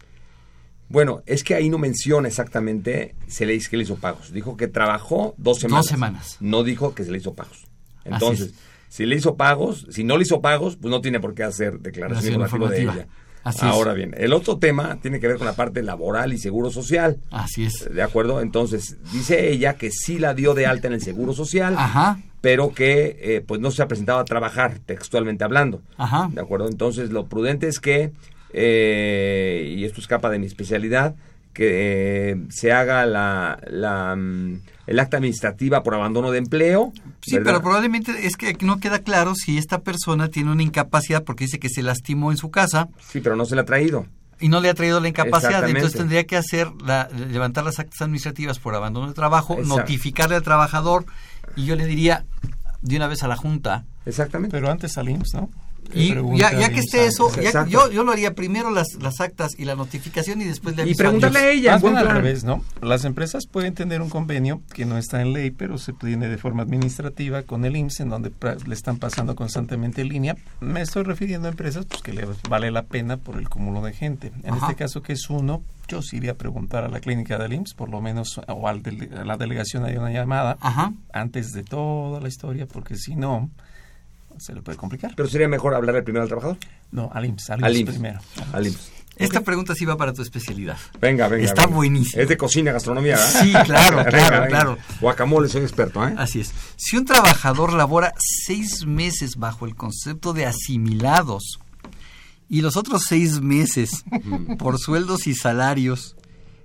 Bueno, es que ahí no menciona exactamente se le dice que le hizo pagos. Dijo que trabajó dos semanas. Dos semanas. No dijo que se le hizo pagos. Entonces, si le hizo pagos, si no le hizo pagos, pues no tiene por qué hacer declaración informativa de ella. Así Ahora es. bien, el otro tema tiene que ver con la parte laboral y seguro social. Así es. ¿De acuerdo? Entonces, dice ella que sí la dio de alta en el seguro social, Ajá. pero que eh, pues no se ha presentado a trabajar, textualmente hablando. Ajá. ¿De acuerdo? Entonces, lo prudente es que, eh, y esto escapa de mi especialidad, que eh, se haga la, la, mm, el acta administrativa por abandono de empleo. Sí, ¿verdad? pero probablemente es que no queda claro si esta persona tiene una incapacidad porque dice que se lastimó en su casa Sí, pero no se la ha traído. y no le ha traído la incapacidad. Entonces tendría que hacer la, levantar las actas administrativas por abandono de trabajo, Exacto. notificarle al trabajador y yo le diría de una vez a la Junta Exactamente. Pero antes al IMSS, ¿no? Y ya, que esté eso, ya- yo, yo lo haría primero las, las actas y la notificación y después le aviso al IMSS. Más bien al revés, ¿no? Las empresas pueden tener un convenio que no está en ley, pero se tiene de forma administrativa con el IMSS, en donde le están pasando constantemente en línea. Me estoy refiriendo a empresas pues, que le vale la pena por el cúmulo de gente. En Ajá. este caso, que es uno, yo sí iría a preguntar a la clínica del IMSS, por lo menos, o al dele- a la delegación hay una llamada, antes de toda la historia, porque si no, se le puede complicar. Pero sería mejor hablarle primero al trabajador. No, al IMSS, al Al IMSS primero. Al IMSS. Esta pregunta sí va para tu especialidad. Venga, venga. Está venga. buenísimo. Es de cocina, gastronomía, ¿verdad? Sí, claro, [laughs] Venga, claro, venga. claro. Guacamole, soy experto, ¿eh? Así es. Si un trabajador labora seis meses bajo el concepto de asimilados y los otros seis meses por sueldos y salarios,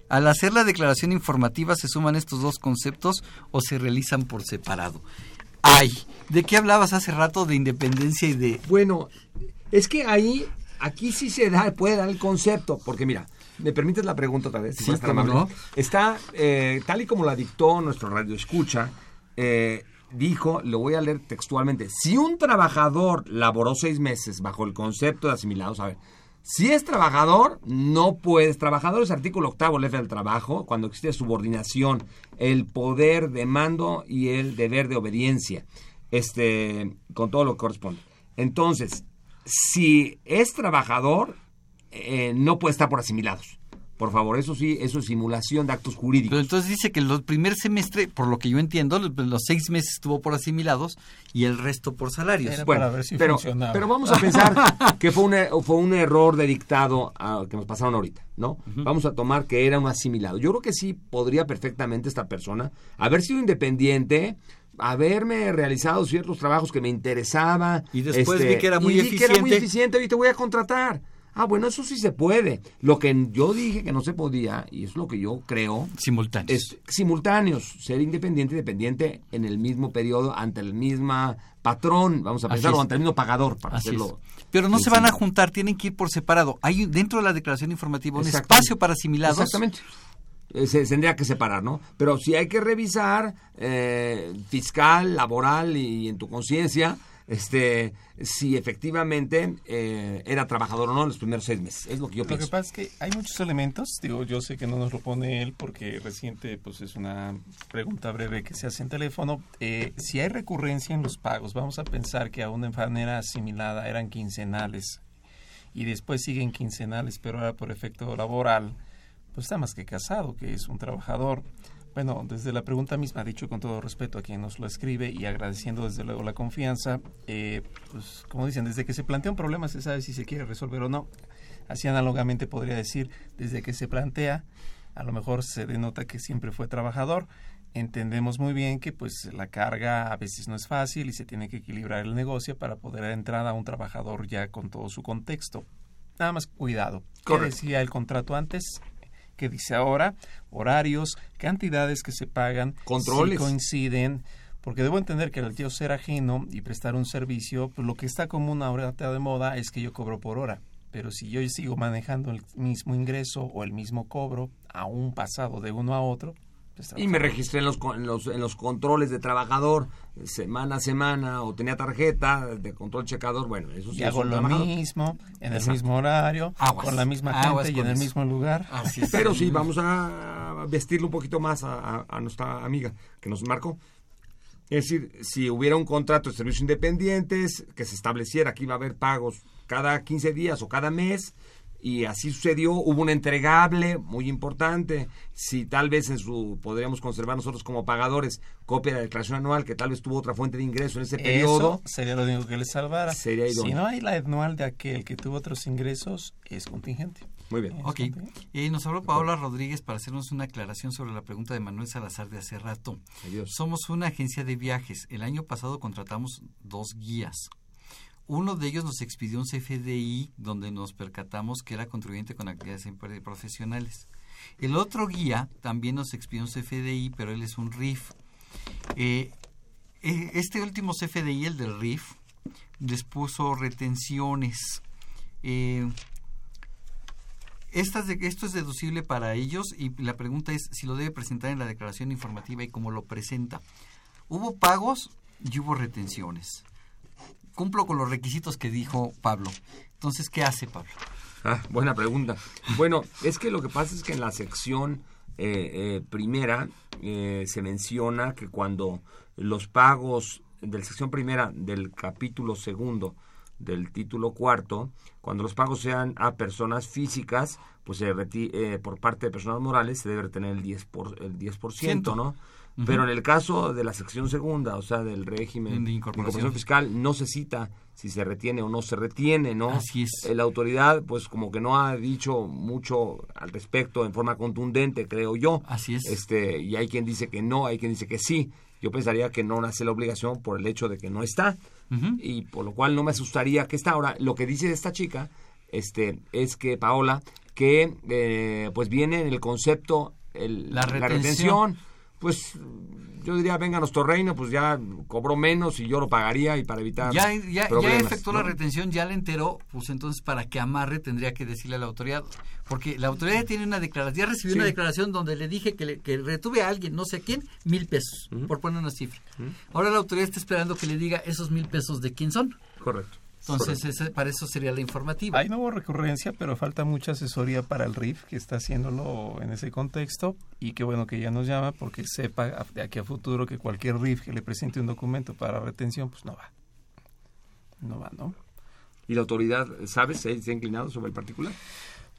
al hacer la declaración informativa se suman estos dos conceptos o se realizan por separado. Ay, ¿de qué hablabas hace rato de independencia y de... Bueno, es que ahí, aquí sí se da, puede dar el concepto, porque mira, ¿me permites la pregunta otra vez? Si Sí, amable? no. Está, eh, tal y como la dictó nuestro radio escucha, eh, dijo, lo voy a leer textualmente, si un trabajador laboró seis meses bajo el concepto de asimilados, a ver, si es trabajador, no puedes. Trabajador es artículo octavo, ley del trabajo, cuando existe subordinación, el poder de mando y el deber de obediencia, este, con todo lo que corresponde. Entonces, si es trabajador, eh, no puede estar por asimilados. Por favor, eso sí, eso es simulación de actos jurídicos. Pero entonces dice que el primer semestre, por lo que yo entiendo, los, los seis meses estuvo por asimilados y el resto por salarios. Bueno, pero, pero vamos a pensar [laughs] que fue un, fue un error de dictado ah, que nos pasaron ahorita, ¿no? Vamos a tomar que era un asimilado. Yo creo que sí podría perfectamente esta persona haber sido independiente, haberme realizado ciertos trabajos que me interesaba. Y después vi que era muy y vi que era muy eficiente. eficiente y te voy a contratar. Ah, bueno, eso sí se puede. Lo que yo dije que no se podía, y es lo que yo creo. Simultáneos. Es simultáneos. Ser independiente y dependiente en el mismo periodo, ante el mismo patrón, vamos a Así pensar, o es. ante el mismo pagador, para Así hacerlo. es. Pero no se van a juntar, tienen que ir por separado. Hay dentro de la declaración informativa un espacio para asimilados. Exactamente. Eh, Se tendría que separar, ¿no? Pero sí hay que revisar eh, fiscal, laboral y en tu conciencia, este, si efectivamente eh, era trabajador o no en los primeros seis meses. Es lo que yo Lo pienso. que pasa es que hay muchos elementos, digo, yo sé que no nos lo pone él porque reciente pues es una pregunta breve que se hace en teléfono. Eh, si hay recurrencia en los pagos, vamos a pensar que aún de manera asimilada eran quincenales y después siguen quincenales, pero ahora por efecto laboral, pues está más que casado, que es un trabajador. Bueno, desde la pregunta misma, dicho con todo respeto a quien nos lo escribe y agradeciendo desde luego la confianza, eh, pues como dicen, desde que se plantea un problema se sabe si se quiere resolver o no. Así análogamente podría decir, desde que se plantea, a lo mejor se denota que siempre fue trabajador. Entendemos muy bien que pues la carga a veces no es fácil y se tiene que equilibrar el negocio para poder entrar a un trabajador ya con todo su contexto. Nada más cuidado. ¿Qué Correcto. decía el contrato antes? ¿Qué dice ahora? Horarios, cantidades que se pagan, Controles. si coinciden, porque debo entender que al yo ser ajeno y prestar un servicio, pues lo que está común ahora de moda es que yo cobro por hora. Pero si yo sigo manejando el mismo ingreso o el mismo cobro, aún pasado de uno a otro, Y me registré en los, en los, en los controles de trabajador semana a semana o tenía tarjeta de control checador. Bueno, eso sí y es hago lo trabajador. mismo, en el mismo horario, Aguas. con la misma Aguas gente y en el mismo lugar. Pero sí, vamos a vestirlo un poquito más a, a- a nuestra amiga que nos marcó. Es decir, si hubiera un contrato de servicios independientes que se estableciera que iba a haber pagos cada 15 días o cada mes, y así sucedió, hubo un entregable muy importante. Si tal vez en su podríamos conservar nosotros como pagadores copia de la declaración anual, que tal vez tuvo otra fuente de ingreso en ese periodo. Eso sería lo único que les salvara. Sería si no hay la anual de aquel que tuvo otros ingresos, es contingente. Muy bien. Ok. Eh, nos habló Paola Rodríguez para hacernos una aclaración sobre la pregunta de Manuel Salazar de hace rato. Somos una agencia de viajes. El año pasado contratamos dos guías. Uno de ellos nos expidió un CFDI donde nos percatamos que era contribuyente con actividades profesionales. El otro guía también nos expidió un CFDI, pero él es un RIF. Eh, eh, este último CFDI, el del RIF, les puso retenciones. Eh, estas esto es deducible para ellos y la pregunta es si lo debe presentar en la declaración informativa y cómo lo presenta. Hubo pagos y hubo retenciones. Cumplo con los requisitos que dijo Pablo. Entonces, ¿qué hace Pablo? Ah, buena pregunta. Bueno, es que lo que pasa es que en la sección eh, eh, primera eh, se menciona que cuando los pagos de la sección primera del capítulo segundo del título cuarto, cuando los pagos sean a personas físicas, pues se eh, por parte de personas morales se debe tener el 10%, por, el 10% ¿no? Pero en el caso de la sección segunda, o sea, del régimen de incorporación. fiscal, no se cita si se retiene o no se retiene, ¿no? Así es. Eh, la autoridad, pues como que no ha dicho mucho al respecto en forma contundente, creo yo. Así es. Este, y hay quien dice que no, hay quien dice que sí. Yo pensaría que no nace la obligación por el hecho de que no está. Y por lo cual no me asustaría que está. Ahora, lo que dice esta chica este, es que Paola, que eh, pues viene en el concepto el, la retención pues yo diría, venga a nuestro reino, pues ya cobró menos y yo lo pagaría y para evitar Ya, ya, ya efectuó la retención, ya le enteró, pues entonces para que amarre tendría que decirle a la autoridad, porque la autoridad tiene una declaración, ya recibió una declaración donde le dije que, que retuve a alguien, no sé quién, mil pesos, por poner una cifra. Ahora la autoridad está esperando que le diga esos mil pesos de quién son. Correcto. Entonces, para eso sería la informativa. Hay nueva recurrencia, pero falta mucha asesoría para el RIF que está haciéndolo en ese contexto y qué bueno que ya nos llama porque sepa de aquí a futuro que cualquier RIF que le presente un documento para retención, pues no va. No va, ¿no? ¿Y la autoridad, sabes, se ha inclinado sobre el particular?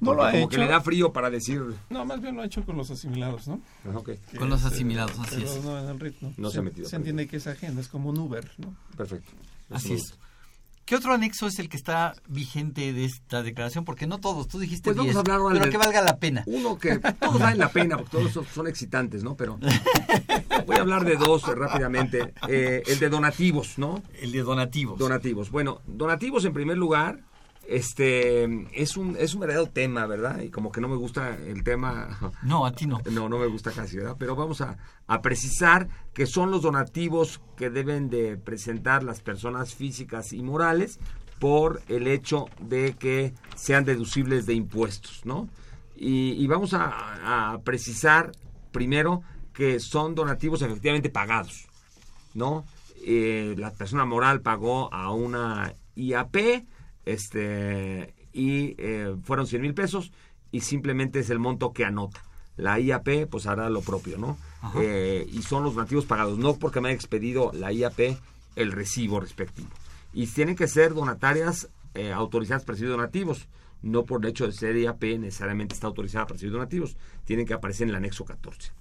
No lo ha como hecho. que le da frío para decir... No, más bien lo ha hecho con los asimilados, ¿no? Ah, okay. Con los asimilados, así pero es. No, en el RIF, ¿no? No se, se ha metido. Se entiende que es ajeno, es como un Uber, ¿no? Perfecto. Así es. ¿Qué otro anexo es el que está vigente de esta declaración? Porque no todos, tú dijiste pues vamos 10, a hablar pero de, que valga la pena. Uno que todos valen la pena, porque todos son, son excitantes, ¿no? Pero voy a hablar de dos rápidamente. Eh, el de donativos, ¿no? El de donativos. Donativos. Bueno, donativos en primer lugar, este es un es un verdadero tema, ¿verdad? Y como que no me gusta el tema. No, a ti no. [laughs] No, no me gusta casi, ¿verdad? Pero vamos a, a precisar que son los donativos que deben de presentar las personas físicas y morales por el hecho de que sean deducibles de impuestos, ¿no? Y, y vamos a, a, precisar primero que son donativos efectivamente pagados, ¿no? Eh, la persona moral pagó a una IAP, este y eh, fueron 100 mil pesos y simplemente es el monto que anota. La IAP pues hará lo propio, ¿no? Eh, y son los donativos pagados, no porque me haya expedido la IAP el recibo respectivo. Y tienen que ser donatarias eh, autorizadas para recibir donativos, no por el hecho de ser IAP necesariamente está autorizada para recibir donativos, tienen que aparecer en el anexo 14.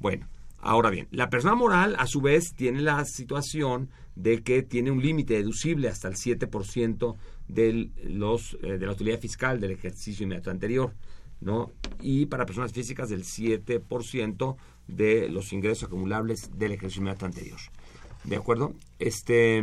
Bueno, ahora bien, la persona moral a su vez tiene la situación de que tiene un límite deducible hasta el 7% de, los, eh, de la utilidad fiscal del ejercicio inmediato anterior, ¿no? Y para personas físicas del 7% de los ingresos acumulables del ejercicio inmediato anterior. ¿De acuerdo? Este,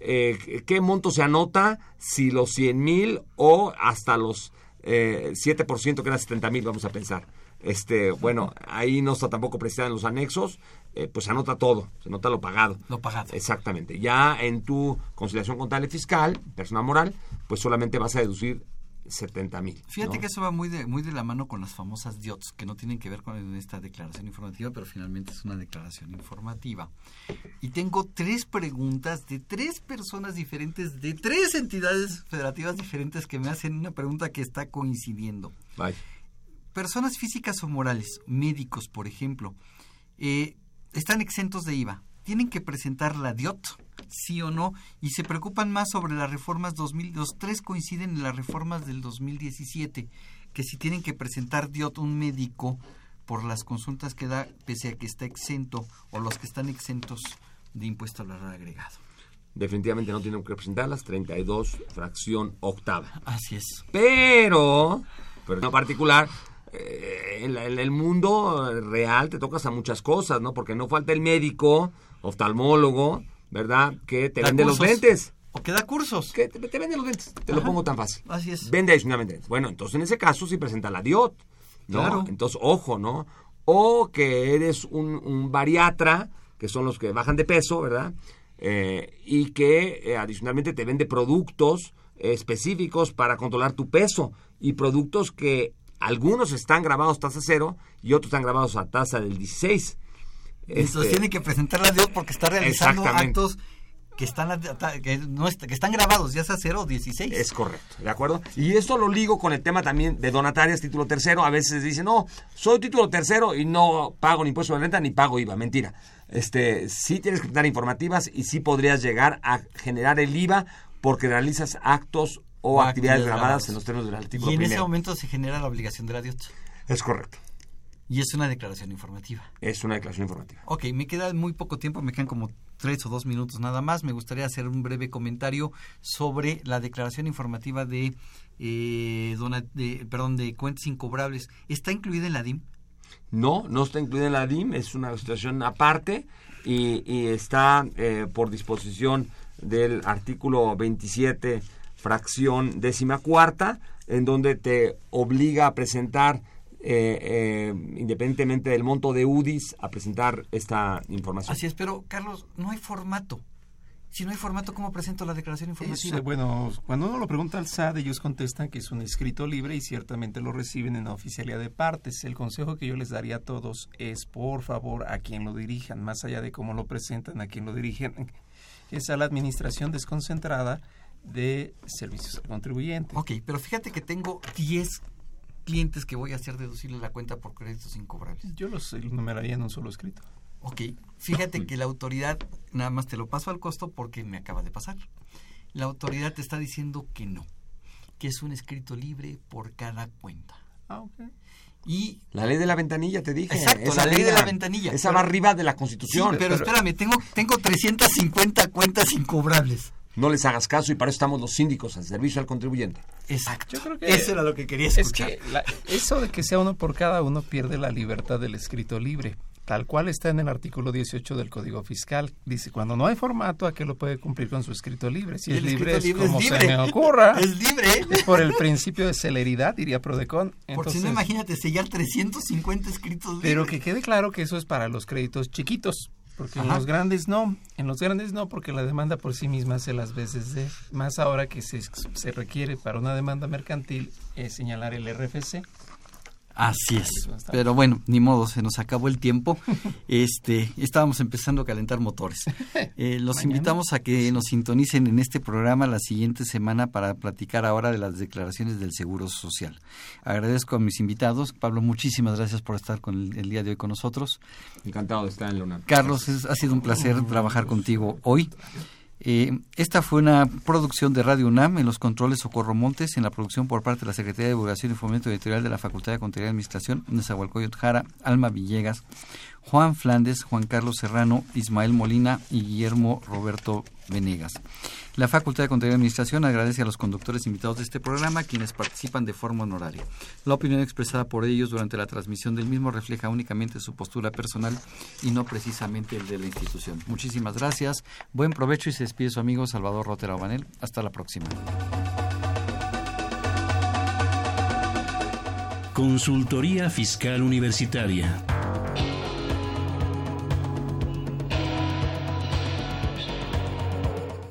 eh, ¿Qué monto se anota? Si los 100 mil o hasta los eh, 7% que eran 70 mil, vamos a pensar. Este, bueno, ahí no está tampoco precisado en los anexos, eh, pues se anota todo, se anota lo pagado. Lo pagado. Exactamente. Ya en tu conciliación contable fiscal, persona moral, pues solamente vas a deducir 70 mil. Fíjate ¿no? que eso va muy de, muy de la mano con las famosas DIOTS, que no tienen que ver con esta declaración informativa, pero finalmente es una declaración informativa. Y tengo tres preguntas de tres personas diferentes, de tres entidades federativas diferentes que me hacen una pregunta que está coincidiendo. Bye. Personas físicas o morales, médicos, por ejemplo, eh, están exentos de IVA. Tienen que presentar la DIOT, sí o no, y se preocupan más sobre las reformas 2000. Los tres coinciden en las reformas del 2017, que si tienen que presentar DIOT un médico por las consultas que da, pese a que está exento, o los que están exentos de impuesto al valor agregado. Definitivamente no tienen que presentarlas, 32 fracción octava. Así es. Pero, pero en particular, eh, en, la, en, el mundo real te tocas a muchas cosas, ¿no? Porque no falta el médico, oftalmólogo, ¿verdad? Que te vende cursos. los lentes. O que da cursos. Que te, te vende los lentes. Te lo pongo tan fácil. Así es. Vende adicionalmente. Bueno, entonces en ese caso sí presenta la DIOT, ¿no? Claro. Entonces, ojo, ¿no? O que eres un, un bariatra, que son los que bajan de peso, ¿verdad? Eh, y que eh, adicionalmente te vende productos eh, específicos para controlar tu peso y productos que algunos están grabados a tasa cero y otros están grabados a tasa del 16. Entonces Este, tienen que presentar la DIOT porque está realizando actos que están, que, no que están grabados, ya sea 0 o 16. Es correcto, ¿de acuerdo? Y esto lo ligo con el tema también de donatarias, título tercero. A veces dicen, no, soy título tercero y no pago ni impuesto de renta ni pago IVA. Mentira. Este, sí tienes que dar informativas y sí podrías llegar a generar el IVA porque realizas actos o, actividades, grabadas en los términos del artículo Y en primero. ese momento se genera la obligación de la DIOT. Es correcto. Y es una declaración informativa. Es una declaración informativa. Ok, me queda muy poco tiempo, me quedan como tres o dos minutos nada más. Me gustaría hacer un breve comentario sobre la declaración informativa de, eh, dona- de perdón, de cuentas incobrables. ¿Está incluida en la DIM? No, no está incluida en la DIM, es una situación aparte y, y está eh, por disposición del artículo 27, fracción décima cuarta, en donde te obliga a presentar, eh, eh, independientemente del monto de UDIs, a presentar esta información. Así es, pero Carlos, no hay formato. Si no hay formato, ¿cómo presento la declaración Es, informativa? eh, bueno, cuando uno lo pregunta al SAD, ellos contestan que es un escrito libre y ciertamente lo reciben en la oficialía de partes. El consejo que yo les daría a todos es, por favor, a quien lo dirijan, más allá de cómo lo presentan, a quien lo dirigen, es a la administración desconcentrada de servicios al contribuyente. Ok, pero fíjate que tengo 10 clientes que voy a hacer deducible la cuenta por créditos incobrables. Yo los numeraría en un solo escrito. Ok, fíjate que la autoridad, nada más te lo paso al costo porque me acaba de pasar. La autoridad te está diciendo que no, que es un escrito libre por cada cuenta. Ah, ok. Y La ley de la ventanilla, te dije. Exacto, esa la ley de la ventanilla. Esa Pero- va arriba de la Constitución. Sí, pero, espérame, tengo, tengo 350 cuentas incobrables. No les hagas caso y para eso estamos los síndicos al servicio al contribuyente. Exacto. Yo creo que Eso era lo que quería Es escuchar. que la- eso de que sea uno por cada uno pierde la libertad del escrito libre. Tal cual está en el artículo 18 del Código Fiscal. Dice, cuando no hay formato, ¿a qué lo puede cumplir con su escrito libre? Si es libre, es libre es como se me ocurra. [laughs] Es libre. Es por el principio de celeridad, diría Prodecon. Por si Entonces, no, imagínate sellar 350 escritos libres. pero que quede claro que eso es para los créditos chiquitos. Porque en los grandes no, en los grandes no, porque la demanda por sí misma hace las veces de, más ahora que se, se requiere para una demanda mercantil eh, señalar el RFC. Así es. Pero bueno, ni modo, se nos acabó el tiempo. [laughs] Este, estábamos empezando a calentar motores. Eh, los Mañana. invitamos a que nos sintonicen en este programa la siguiente semana para platicar ahora de las declaraciones del Seguro Social. Agradezco a mis invitados. Pablo, muchísimas gracias por estar con el, el día de hoy con nosotros. Encantado de estar en Luna. Carlos, es- ha sido un placer trabajar contigo hoy. Eh, esta fue una producción de Radio UNAM en los controles Socorro Montes, en la producción por parte de la Secretaría de Divulgación y Fomento Editorial de la Facultad de Contaduría y Administración, Nezahualcóyotl Jara, Alma Villegas, Juan Flandes, Juan Carlos Serrano, Ismael Molina y Guillermo Roberto Venegas. La Facultad de Contaduría y Administración agradece a los conductores invitados de este programa, quienes participan de forma honoraria. La opinión expresada por ellos durante la transmisión del mismo refleja únicamente su postura personal y no precisamente el de la institución. Muchísimas gracias, buen provecho y se despide su amigo Salvador Rotera Obanel. Hasta la próxima. Consultoría Fiscal Universitaria.